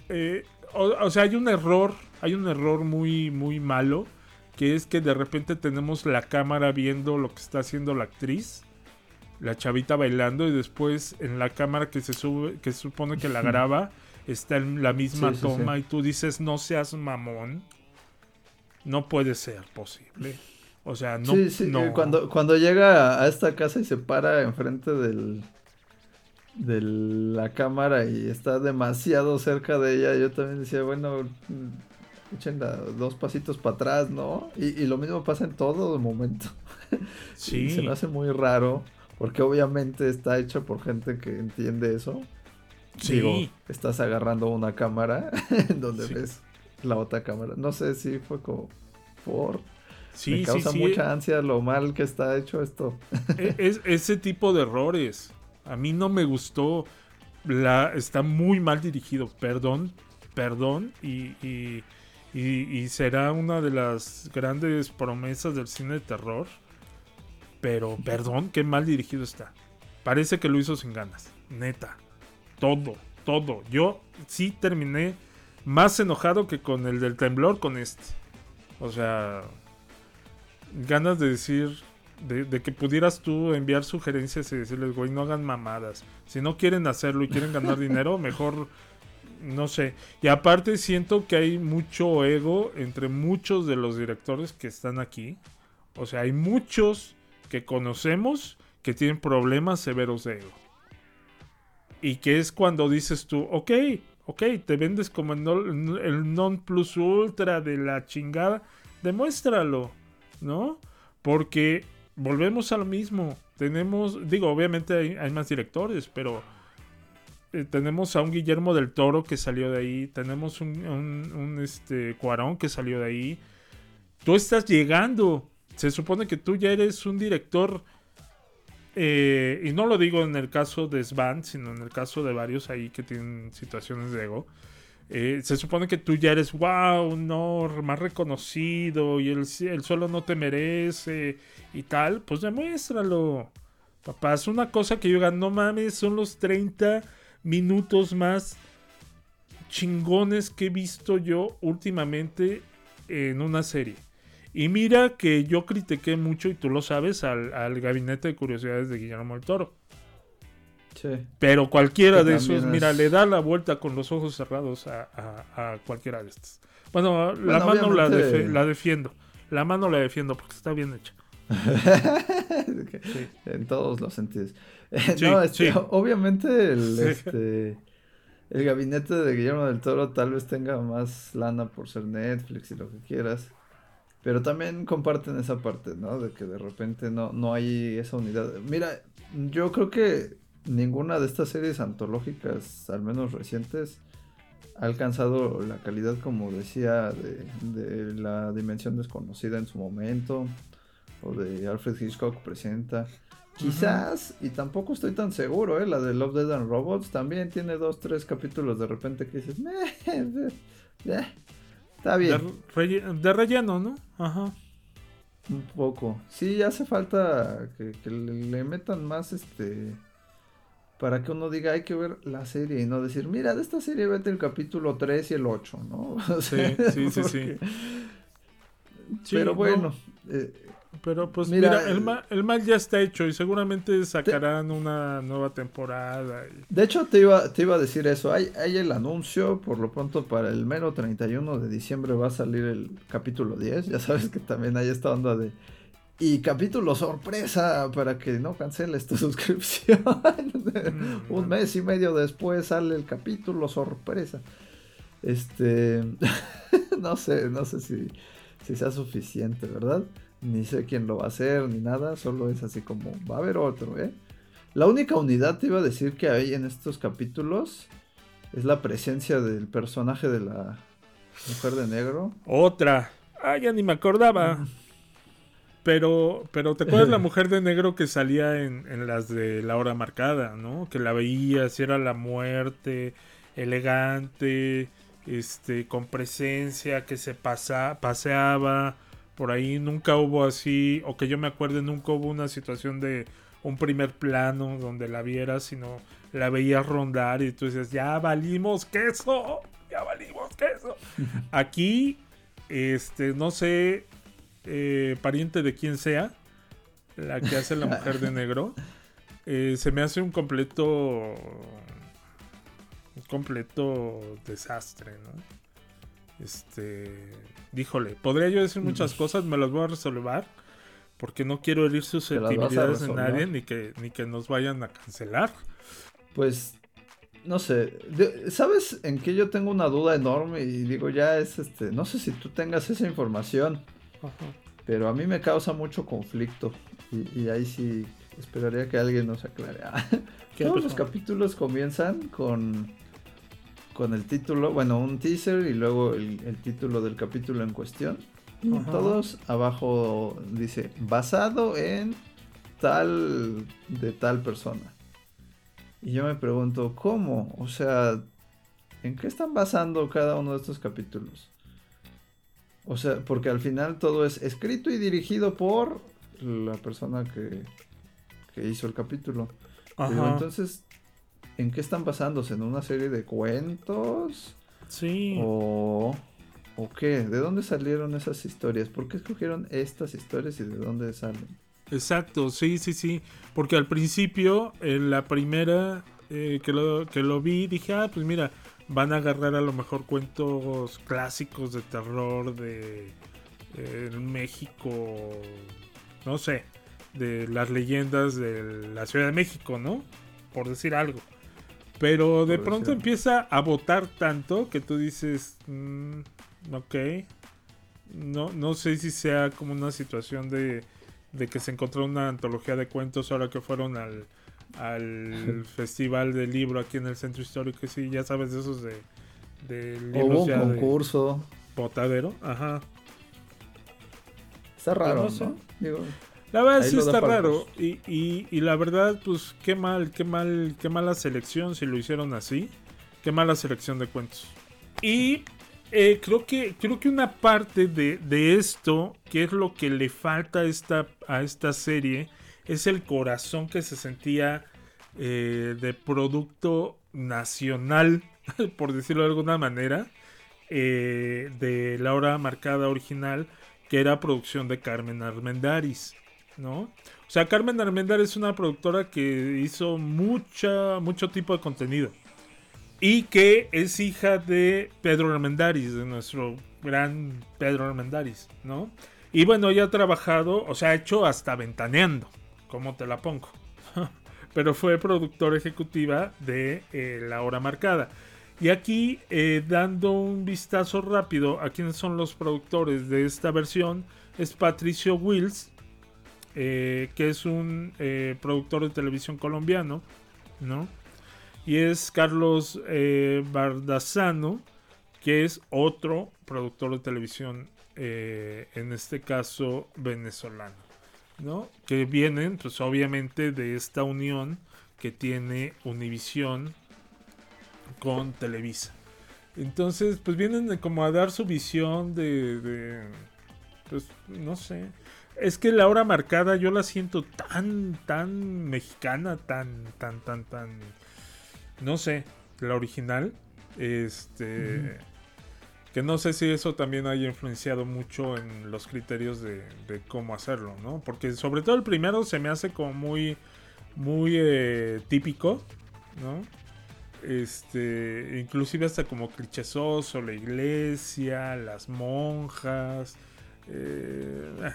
eh, o, o sea, hay un error, hay un error muy, muy malo, que es que de repente tenemos la cámara viendo lo que está haciendo la actriz, la chavita bailando, y después en la cámara que se sube, que se supone que la graba, está en la misma Sí, toma, sí. y tú dices, no seas mamón. No puede ser posible. O sea, no. sí, sí, no. Cuando, cuando llega a esta casa y se para enfrente del de la cámara y está demasiado cerca de ella, yo también decía, bueno, echen la- dos pasitos para atrás, ¿no? Y, y lo mismo pasa en todo momento. Sí. Se me hace muy raro, porque obviamente está hecho por gente que entiende eso. Sí. Digo, estás agarrando una cámara en donde Sí. ves la otra cámara. No sé si fue como por... Sí, me causa mucha ansia lo mal que está hecho esto. E- es, ese tipo de errores. A mí no me gustó. La, está muy mal dirigido. Perdón. Perdón. Y, y, y- y será una de las grandes promesas del cine de terror. Pero perdón, qué mal dirigido está. Parece que lo hizo sin ganas. Neta. Todo, todo. Yo sí terminé más enojado que con el del temblor con este. O sea, ganas de decir, de, de que pudieras tú enviar sugerencias y decirles, güey, no hagan mamadas. Si no quieren hacerlo y quieren ganar dinero, mejor, no sé. Y aparte siento que hay mucho ego entre muchos de los directores que están aquí. O sea, hay muchos que conocemos que tienen problemas severos de ego. Y que es cuando dices tú, ok, ok, te vendes como el, no- el non plus ultra de la chingada, demuéstralo, ¿no? Porque volvemos a lo mismo. Tenemos, digo, obviamente hay más directores, pero eh, tenemos a un Guillermo del Toro que salió de ahí, tenemos un, un- este, Cuarón que salió de ahí. Tú estás llegando. Se supone que tú ya eres un director eh, y no lo digo en el caso de Svan, sino en el caso de varios ahí que tienen situaciones de ego. eh, se supone que tú ya eres, wow, no, más reconocido y el, el suelo no te merece y tal, pues demuéstralo. Papá, es una cosa que yo diga, no mames, son los 30 minutos más chingones que he visto yo últimamente en una serie. Y mira que yo critiqué mucho, y tú lo sabes, al, al gabinete de curiosidades de Guillermo del Toro. Sí. Pero cualquiera Que de esos, es- mira, le da la vuelta con los ojos cerrados a, a- a cualquiera de estos. Bueno, la mano la, defiendo. La mano la defiendo porque está bien hecha. Sí. En todos los sentidos. Sí, no, este, sí. obviamente el, este, el gabinete de Guillermo del Toro tal vez tenga más lana por ser Netflix y lo que quieras. Pero también comparten esa parte, ¿no? De que de repente no, no hay esa unidad. Mira, yo creo que ninguna de estas series antológicas, al menos recientes, ha alcanzado la calidad, como decía, de, de la dimensión desconocida en su momento, o de Alfred Hitchcock presenta. Quizás, y tampoco estoy tan seguro, ¿eh? la de Love, Dead and Robots también tiene dos, tres capítulos de repente que dices, "Meh, eh, eh, está De, bien, de relleno, ¿no? Ajá. un poco. Sí, hace falta que, que le, metan más, este, para que uno diga, hay que ver la serie y no decir, mira, de esta serie vete el capítulo 3 y el 8, ¿no? O Sí, sea, sí, sí, sí. Pero no, bueno, eh, pero pues Mira, mira, el, mal, el mal ya está hecho y seguramente sacarán una nueva temporada. y- De hecho, te iba, te iba a decir eso. Hay, hay el anuncio, por lo pronto para el mero 31 de diciembre va a salir el capítulo 10. Ya sabes que también hay esta onda de... Y capítulo sorpresa para que no canceles tu suscripción. Un mes y medio después sale el capítulo sorpresa. Este... no sé, no sé si, si sea suficiente, ¿verdad? Ni sé quién lo va a hacer, ni nada. Solo es así como, va a haber otro, ¿eh? La única unidad te iba a decir que hay en estos capítulos es la presencia del personaje de la mujer de negro. Otra. Ah, ya ni me acordaba. Pero, pero ¿te acuerdas la mujer de negro que salía en, en las de la hora marcada, ¿no? Que la veías, y era la muerte, elegante, este, con presencia, que se pasa, paseaba por ahí. Nunca hubo así, o que yo me acuerde, nunca hubo una situación de un primer plano donde la vieras, sino la veías rondar y tú dices, ya valimos queso, ya valimos queso. Aquí, este, no sé, eh, pariente de quien sea, la que hace la mujer de negro, eh, se me hace un completo, un completo desastre, ¿no? Este, díjole, podría yo decir muchas cosas, me las voy a resolver. Porque no quiero herir a susceptibilidades de nadie ni que, ni que nos vayan a cancelar. Pues, no sé, de- ¿sabes en qué yo tengo una duda enorme? Y digo, ya es este, no sé si tú tengas esa información, pero a mí me causa mucho conflicto. Y, y ahí sí esperaría que alguien nos aclare. ¿Qué Todos los capítulos comienzan con, con el título, bueno, un teaser y luego el, el título del capítulo en cuestión. Ajá. todos abajo dice, basado en tal de tal persona. Y yo me pregunto, ¿cómo? O sea, ¿en qué están basando cada uno de estos capítulos? O sea, porque al final todo es escrito y dirigido por la persona que, que hizo el capítulo. Pero entonces, ¿en qué están basándose? ¿En una serie de cuentos? Sí. ¿O, ¿O qué? ¿De dónde salieron esas historias? ¿Por qué escogieron estas historias y de dónde salen? Exacto, sí, sí, sí. Porque al principio, en la primera eh, que, lo, que lo vi, dije, ah, pues mira, van a agarrar a lo mejor cuentos clásicos de terror de eh, México, no sé, de las leyendas de la Ciudad de México, ¿no? Por decir algo. Pero de Por pronto empieza a votar tanto que tú dices, mm, ok, no, no sé si sea como una situación de, de que se encontró una antología de cuentos ahora que fueron al, al festival del libro aquí en el centro histórico. Sí, ya sabes de esos de, de Hubo libros un ya de concurso. botadero. Ajá. Está raro, no sé. ¿no? Digo, La verdad Ahí sí está raro. y, y la verdad, pues qué mal, qué mal, qué mala selección si lo hicieron así. Qué mala selección de cuentos. Y eh, creo, que, creo que una parte de, de esto, que es lo que le falta a esta, a esta serie, es el corazón que se sentía eh, de producto nacional, por decirlo de alguna manera, eh, de la hora marcada original, que era producción de Carmen Armendaris, ¿no? O sea, Carmen Armendaris es una productora que hizo mucha, mucho tipo de contenido. Y que es hija de Pedro Armendaris, de nuestro gran Pedro Armendaris, ¿no? Y bueno, ella ha trabajado, o sea, ha hecho hasta ventaneando, como te la pongo. Pero fue productora ejecutiva de eh, La Hora Marcada. Y aquí, eh, dando un vistazo rápido a quiénes son los productores de esta versión, es Patricio Wills, eh, que es un eh, productor de televisión colombiano, ¿no? Y es Carlos eh, Bardazano, que es otro productor de televisión, en este caso venezolano, ¿no? Que vienen, pues obviamente, de esta unión que tiene Univisión con Televisa. Entonces, pues vienen como a dar su visión de, pues, no sé. Es que la hora marcada yo la siento tan, tan mexicana, tan, tan, tan, tan, no sé, la original. Este, que no sé si eso también haya influenciado mucho en los criterios de, de cómo hacerlo, ¿no? Porque sobre todo el primero se me hace como muy, muy eh, típico, ¿no? Este, inclusive hasta como clichesoso, la iglesia, las monjas. eh,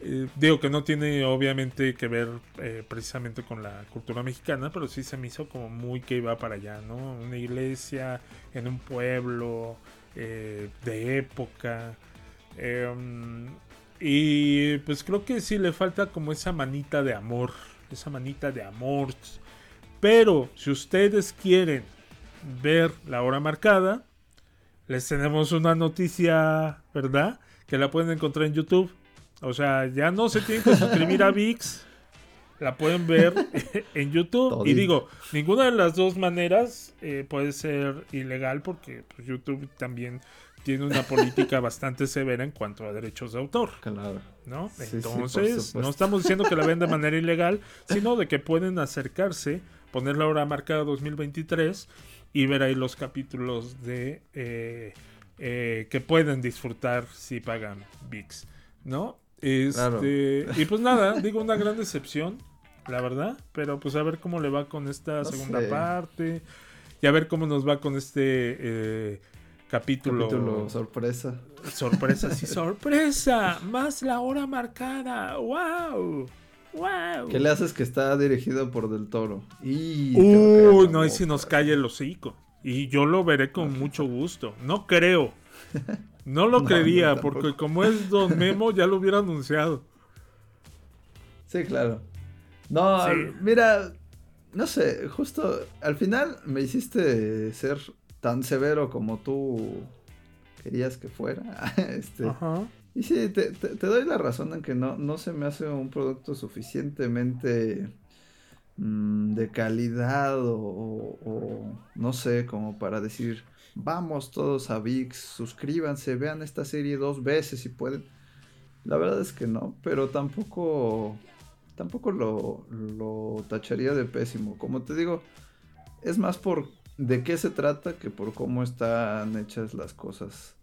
eh, digo que no tiene obviamente que ver eh, precisamente con la cultura mexicana, pero sí se me hizo como muy que iba para allá, ¿no? Una iglesia en un pueblo eh, de época. em, y pues creo que sí le falta como esa manita de amor, esa manita de amor. Pero si ustedes quieren ver la hora marcada, les tenemos una noticia, ¿verdad? Que la pueden encontrar en YouTube. O sea, ya no se tienen que suscribir a VIX. La pueden ver en YouTube. Y digo, ninguna de las dos maneras eh, puede ser ilegal porque pues, YouTube también tiene una política bastante severa en cuanto a derechos de autor. Claro. ¿no? Sí, Entonces, no estamos diciendo que la ven de manera ilegal, sino de que pueden acercarse, poner la hora marcada 2023 y ver ahí los capítulos de eh, eh, que pueden disfrutar si pagan VIX, ¿no? Este, Claro. Y pues nada, digo una gran decepción, la verdad, pero pues a ver cómo le va con esta No segunda sé. parte y a ver cómo nos va con este eh, capítulo, Capítulo sorpresa. Sorpresa, sí, sorpresa. Más la hora marcada. ¡Wow! ¡Wow! ¿Qué le haces que está dirigido por Del Toro? Y Uy, no, boca. sí nos cae el hocico. Y yo lo veré con mucho gusto. No creo. No lo No, no, porque como es Don Memo, ya lo hubiera anunciado. Sí, claro. No, Sí. mira, no sé, justo al final me hiciste ser tan severo como tú querías que fuera. este, Ajá. y sí, te, te- te doy la razón en que no, no se me hace un producto suficientemente mm, de calidad o, o- o no sé, como para decir, vamos todos a VIX, suscríbanse, vean esta serie dos veces si pueden. La verdad es que no, pero tampoco, tampoco lo, lo tacharía de pésimo. Como te digo, es más por de qué se trata que por cómo están hechas las cosas.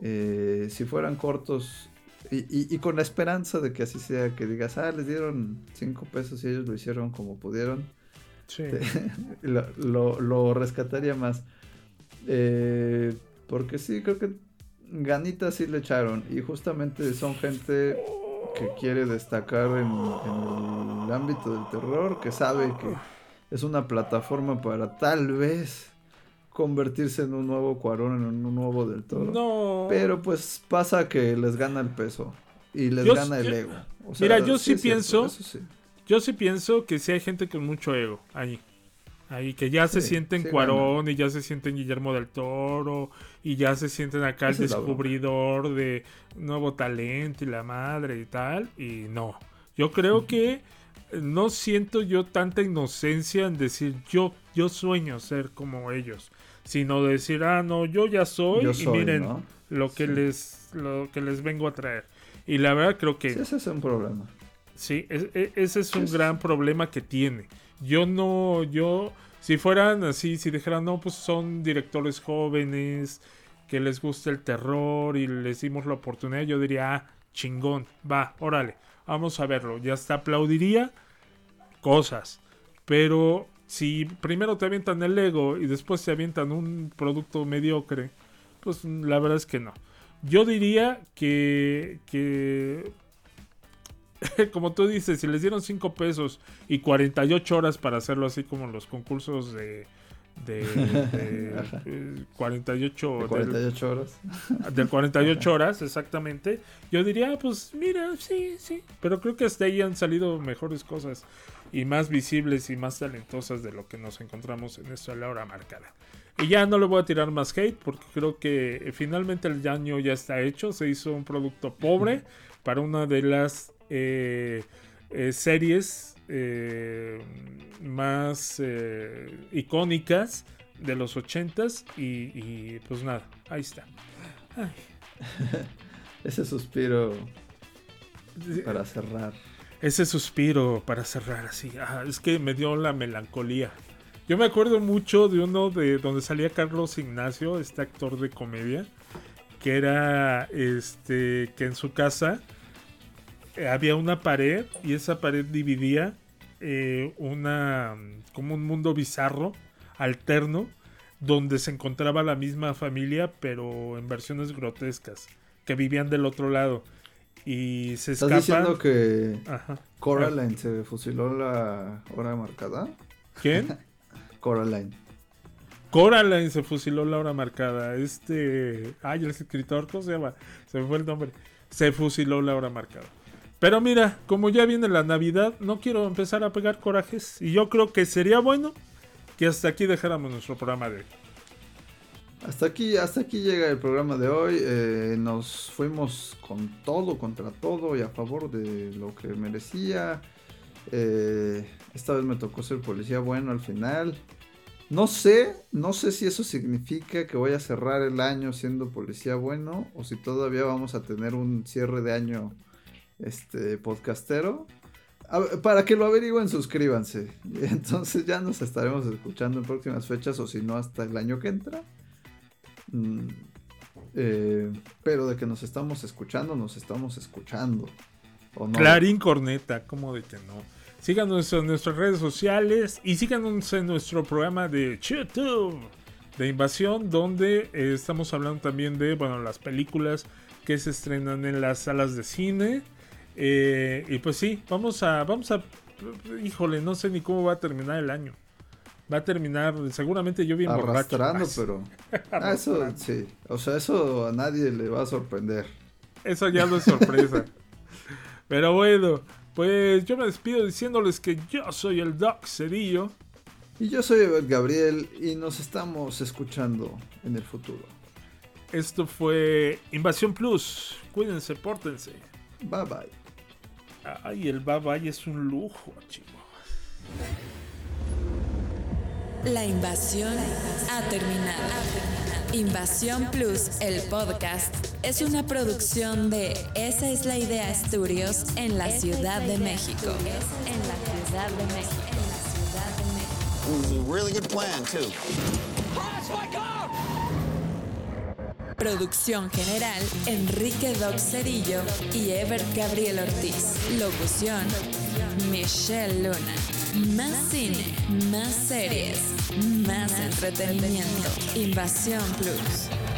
Eh, si fueran cortos y, y- y con la esperanza de que así sea, que digas, ah, les dieron cinco pesos y ellos lo hicieron como pudieron, Sí. lo, lo- lo rescataría más. Eh, porque sí, creo que ganitas sí le echaron. Y justamente son gente que quiere destacar en, en el ámbito del terror, que sabe que es una plataforma para tal vez convertirse en un nuevo Cuarón, en un nuevo del Toro. No. Pero pues pasa que les gana el peso y les Yo gana el yo- ego. O Mira, yo sí pienso- sí. Yo sí pienso que sí hay gente con mucho ego ahí. Ahí que ya se Sí, sienten sí Cuarón y ya se sienten Guillermo del Toro y ya se sienten acá el descubridor de nuevo talento y la madre y tal. Y no. Yo creo que no siento yo tanta inocencia en decir yo, yo sueño ser como ellos. sino decir, ah, no, yo ya soy Yo y soy, miren ¿no? lo que Sí. les lo que les vengo a traer. Y la verdad creo que Sí, ese es un problema. Sí, es- e- ese es un Sí. gran problema que tiene. Yo no, yo, si fueran así, si dijeran, no, pues son directores jóvenes, que les gusta el terror y les dimos la oportunidad, yo diría, ah, chingón, va, órale, vamos a verlo. Ya hasta aplaudiría cosas. Pero si primero te avientan el ego y después te avientan un producto mediocre, pues la verdad es que no. Yo diría que, que como tú dices, si les dieron 5 pesos y 48 horas para hacerlo así como los concursos de, de, de, Ajá. eh, 48, De del- 48 horas. del 48 horas, exactamente. Yo diría, ah, pues mira, sí, sí. Pero creo que hasta ahí han salido mejores cosas y más visibles y más talentosas de lo que nos encontramos en esta hora marcada. Y ya no le voy a tirar más hate porque creo que eh, finalmente el daño ya está hecho. Se hizo un producto pobre para una de las eh, eh, series eh, más eh, icónicas de los 80s y, y, pues nada, ahí está. Ay. Ese suspiro para cerrar. Ese suspiro para cerrar así. Ah, es que me dio la melancolía. Yo me acuerdo mucho de uno de donde salía Carlos Ignacio, este actor de comedia, que era este que en su casa había una pared y esa pared dividía eh, una como un mundo bizarro, alterno, donde se encontraba la misma familia, pero en versiones grotescas, que vivían del otro lado. Y se ¿Estás escapan. diciendo que Ajá. Coraline se fusiló la hora marcada? ¿Quién? Coraline. Coraline se fusiló la hora marcada. Este. Ay, el escritor, ¿cómo se llama? Se me fue el nombre. Se fusiló la hora marcada. Pero mira, como ya viene la Navidad, no quiero empezar a pegar corajes. Y yo creo que sería bueno que hasta aquí dejáramos nuestro programa de hoy. Hasta aquí, hasta aquí llega el programa de hoy. Eh, nos fuimos con todo, contra todo y a favor de lo que merecía. Eh, esta vez me tocó ser policía bueno al final. No sé, no sé si eso significa que voy a cerrar el año siendo policía bueno o si todavía vamos a tener un cierre de año este podcastero. Para que lo averigüen, suscríbanse. Entonces ya nos estaremos escuchando en próximas fechas o si no hasta el año que entra. Mm, eh, pero de que nos estamos escuchando, nos estamos escuchando. Clarín Corneta, como de que no. Síganos en nuestras redes sociales y síganos en nuestro programa de YouTube de Invasión, donde eh, estamos hablando también de bueno, las películas que se estrenan en las salas de cine. Eh, y pues sí, vamos a, vamos a, híjole, no sé ni cómo va a terminar el año. Va a terminar seguramente yo bien borracho. Arrastrando, Ay, pero. Ah, eso sí. O sea, eso a nadie le va a sorprender. Eso ya no es sorpresa. Pero bueno, pues yo me despido diciéndoles que yo soy el Doc Cedillo. Y yo soy Ebert Gabriel y nos estamos escuchando en el futuro. Esto fue Invasión Plus. Cuídense, pórtense. Bye bye. Ay, el bye es un lujo, chicos. La invasión ha terminado. Invasión Plus, el podcast, es una producción de Esa es la idea Estudios en la Ciudad de México. En la Ciudad de México. It was a really good plan, too. Producción general, Enrique Doc Cedillo y Ebert Gabriel Ortiz. Locución, Michelle Luna. Más cine, más series, más entretenimiento. Invasión Plus.